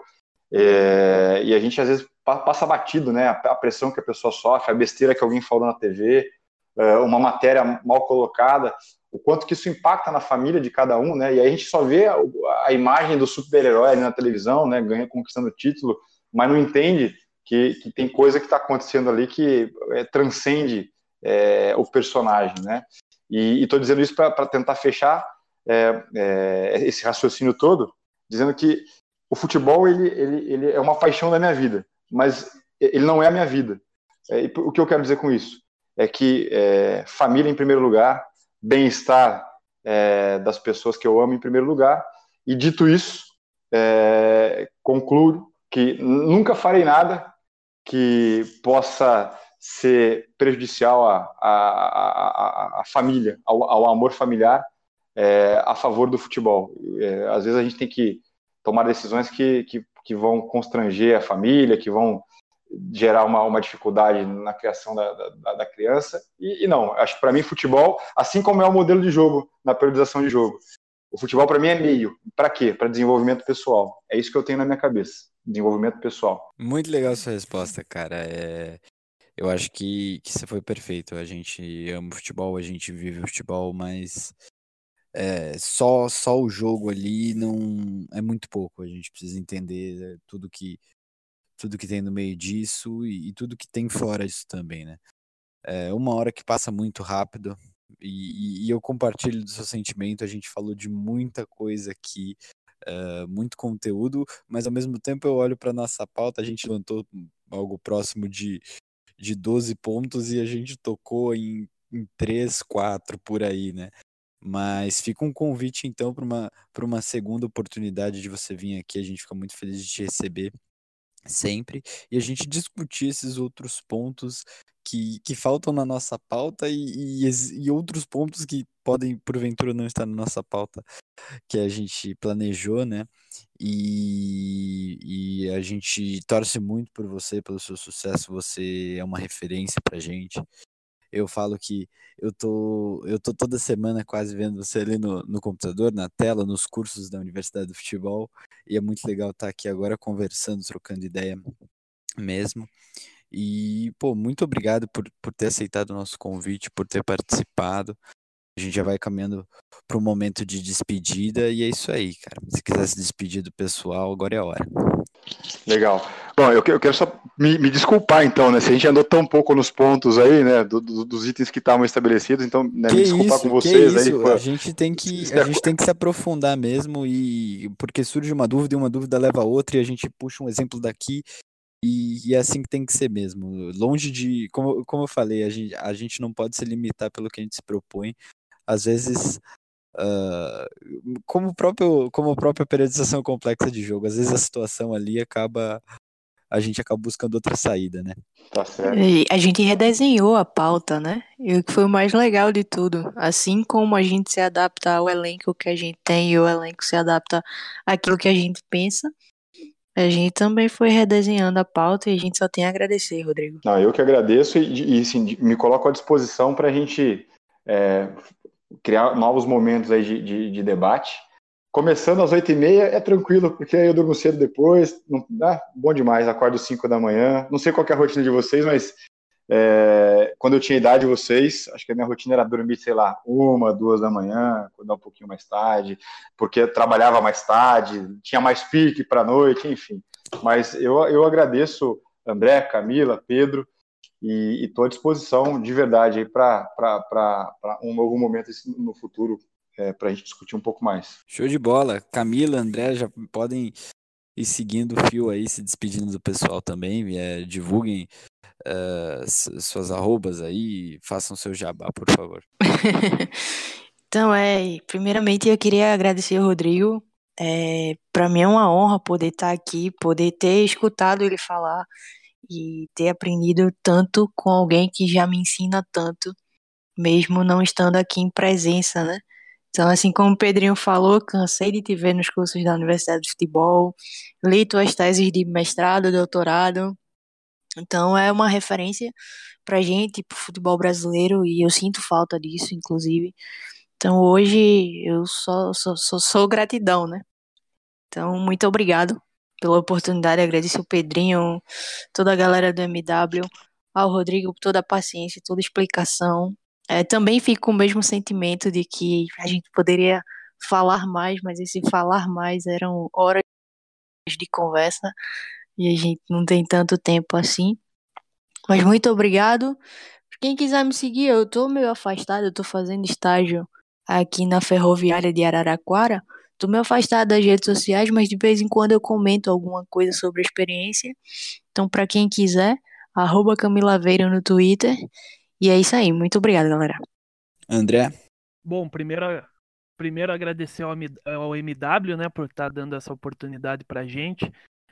é, e a gente às vezes passa batido, né? A pressão que a pessoa sofre, a besteira que alguém falou na TV, é, uma matéria mal colocada, o quanto que isso impacta na família de cada um, né? E aí a gente só vê a, imagem do super-herói ali na televisão, né? Ganha conquistando o título, mas não entende que, que tem coisa que está acontecendo ali que é, transcende é, o personagem, né? E estou dizendo isso para tentar fechar é, esse raciocínio todo, dizendo que o futebol ele, ele, ele é uma paixão da minha vida mas ele não é a minha vida. É, o que eu quero dizer com isso? É que é, família em primeiro lugar, bem-estar é, das pessoas que eu amo em primeiro lugar, e dito isso, é, concluo que nunca farei nada que possa ser prejudicial à, família, ao, ao, amor familiar, é, a favor do futebol. É, às vezes a gente tem que tomar decisões que, que que vão constranger a família, que vão gerar uma, uma dificuldade na criação da, da, da criança. E, e, não, acho que para mim futebol, assim como é o modelo de jogo, na periodização de jogo, o futebol para mim é meio. Para quê? Para desenvolvimento pessoal. É isso que eu tenho na minha cabeça. Desenvolvimento pessoal. Muito legal sua resposta, cara. É... Eu acho que, que você foi perfeito. A gente ama o futebol, a gente vive o futebol, mas é, só, só o jogo ali não é muito pouco. A gente precisa entender tudo que tudo que tem no meio disso e, e tudo que tem fora disso também, né? É uma hora que passa muito rápido e, e, eu compartilho do seu sentimento. A gente falou de muita coisa aqui, uh, muito conteúdo, mas ao mesmo tempo eu olho para nossa pauta. A gente levantou algo próximo de, de 12 pontos e a gente tocou em, em 3, 4 por aí, né? Mas fica um convite, então, para uma, uma segunda oportunidade de você vir aqui. A gente fica muito feliz de te receber sempre e a gente discutir esses outros pontos que, que faltam na nossa pauta e, e, e, outros pontos que podem, porventura, não estar na nossa pauta que a gente planejou, né? E, e a gente torce muito por você, pelo seu sucesso. Você é uma referência pra gente eu falo que eu tô, eu tô toda semana quase vendo você ali no, no computador, na tela, nos cursos da Universidade do Futebol, e é muito legal estar aqui agora conversando, trocando ideia mesmo. E, pô, muito obrigado por, por ter aceitado o nosso convite, por ter participado. A gente já vai caminhando para o momento de despedida e é isso aí, cara. Se quiser se despedir do pessoal, agora é a hora. Legal. Bom, eu, quero só me, me, desculpar então, né? Se a gente andou tão pouco nos pontos aí, né? Do, do, dos itens que estavam estabelecidos, então né, me desculpar isso, com vocês aí. Pô. A gente tem que a gente tem que se aprofundar mesmo e porque surge uma dúvida e uma dúvida leva a outra e a gente puxa um exemplo daqui e, e, é assim que tem que ser mesmo. Longe de, como, como eu falei, a gente, a gente não pode se limitar pelo que a gente se propõe. Às vezes Uh, como, o próprio, como a própria periodização complexa de jogo, às vezes a situação ali acaba. A gente acaba buscando outra saída, né? Tá certo. E a gente redesenhou a pauta, né? E o que foi o mais legal de tudo. Assim como a gente se adapta ao elenco que a gente tem e o elenco se adapta àquilo que a gente pensa, a gente também foi redesenhando a pauta e a gente só tem a agradecer, Rodrigo. Não, eu que agradeço e, e sim, me coloco à disposição para a gente é, criar novos momentos aí de, de, de debate. Começando às oito e meia é tranquilo, porque aí eu durmo cedo depois, não, ah, bom demais, acordo cinco da manhã. Não sei qual é a rotina de vocês, mas é, quando eu tinha idade de vocês, acho que a minha rotina era dormir, sei lá, uma, duas da manhã, acordar um pouquinho mais tarde, porque trabalhava mais tarde, tinha mais pique para a noite, enfim. Mas eu, eu agradeço André, Camila, Pedro, e estou à disposição de verdade para um novo momento no futuro é, para a gente discutir um pouco mais. Show de bola. Camila, André, já podem ir seguindo o fio aí, se despedindo do pessoal também. É, divulguem uh, suas arrobas aí, façam seu jabá, por favor. então, é, primeiramente eu queria agradecer o Rodrigo. É, para mim é uma honra poder estar aqui, poder ter escutado ele falar e ter aprendido tanto com alguém que já me ensina tanto, mesmo não estando aqui em presença, né? Então, assim como o Pedrinho falou, cansei de te ver nos cursos da Universidade de Futebol, li tuas teses de mestrado, doutorado. Então, é uma referência pra gente, pro futebol brasileiro, e eu sinto falta disso, inclusive. Então, hoje, eu só, só, só sou gratidão, né? Então, muito obrigado pela oportunidade, agradeço o Pedrinho, toda a galera do MW, ao Rodrigo por toda a paciência, toda a explicação. É, também fico com o mesmo sentimento de que a gente poderia falar mais, mas esse falar mais eram horas de conversa e a gente não tem tanto tempo assim. Mas muito obrigado. Quem quiser me seguir, eu tô meio afastado, eu tô fazendo estágio aqui na Ferroviária de Araraquara. Tô meio afastado das redes sociais, mas de vez em quando eu comento alguma coisa sobre a experiência. Então, para quem quiser, arroba Camila Veira no Twitter. E é isso aí. Muito obrigado, galera. André? Bom, primeiro, primeiro agradecer ao, ao MW, né, por estar tá dando essa oportunidade pra gente.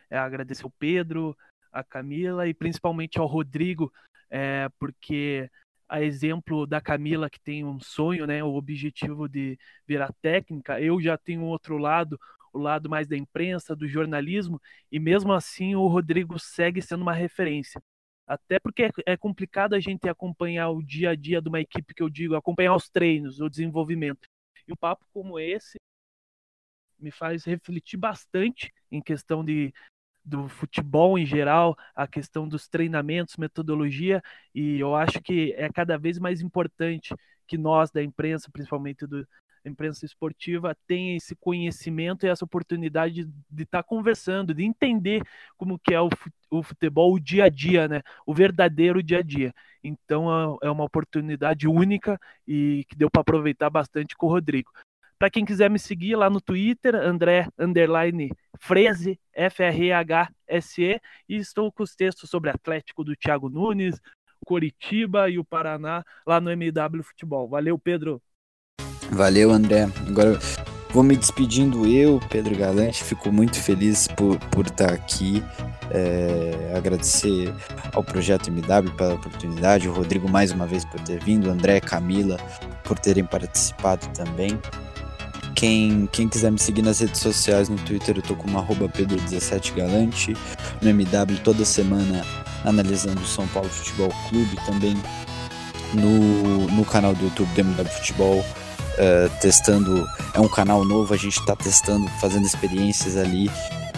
É, agradecer ao Pedro, a Camila e principalmente ao Rodrigo, é, porque a exemplo da Camila, que tem um sonho, né, o objetivo de virar técnica, eu já tenho outro lado, o lado mais da imprensa, do jornalismo, e mesmo assim o Rodrigo segue sendo uma referência. Até porque é complicado a gente acompanhar o dia a dia de uma equipe que eu digo, acompanhar os treinos, o desenvolvimento. E um papo como esse me faz refletir bastante em questão de do futebol em geral, a questão dos treinamentos, metodologia, e eu acho que é cada vez mais importante que nós da imprensa, principalmente do, da imprensa esportiva, tenha esse conhecimento e essa oportunidade de estar tá conversando, de entender como que é o, futebol, o dia a dia, né? O verdadeiro dia a dia. Então é, é uma oportunidade única e que deu para aproveitar bastante com o Rodrigo. Para quem quiser me seguir lá no Twitter, André underline Freze, F-R-E-H-S-E, e estou com os textos sobre Atlético do Thiago Nunes, Coritiba e o Paraná lá no MW Futebol. Valeu, Pedro. Valeu, André. Agora vou me despedindo eu, Pedro Galante. Fico muito feliz por, por estar aqui. É, agradecer ao projeto MW pela oportunidade, o Rodrigo mais uma vez por ter vindo, André, Camila por terem participado também. Quem, quem quiser me seguir nas redes sociais, no Twitter eu tô com Pedro17Galante, no MW toda semana analisando o São Paulo Futebol Clube, também no, no canal do YouTube do MW Futebol, uh, testando, é um canal novo, a gente está testando, fazendo experiências ali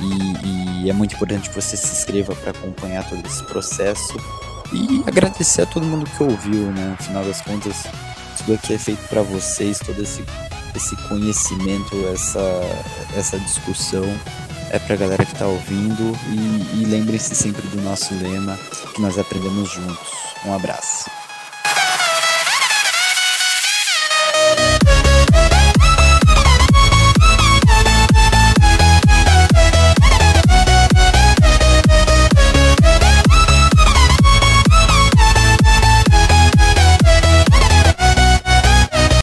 e, e é muito importante que você se inscreva para acompanhar todo esse processo e agradecer a todo mundo que ouviu, né? No final das contas, tudo aqui é feito para vocês, todo esse, esse conhecimento, essa, essa discussão é para a galera que está ouvindo e, e lembrem-se sempre do nosso lema que nós aprendemos juntos. Um abraço.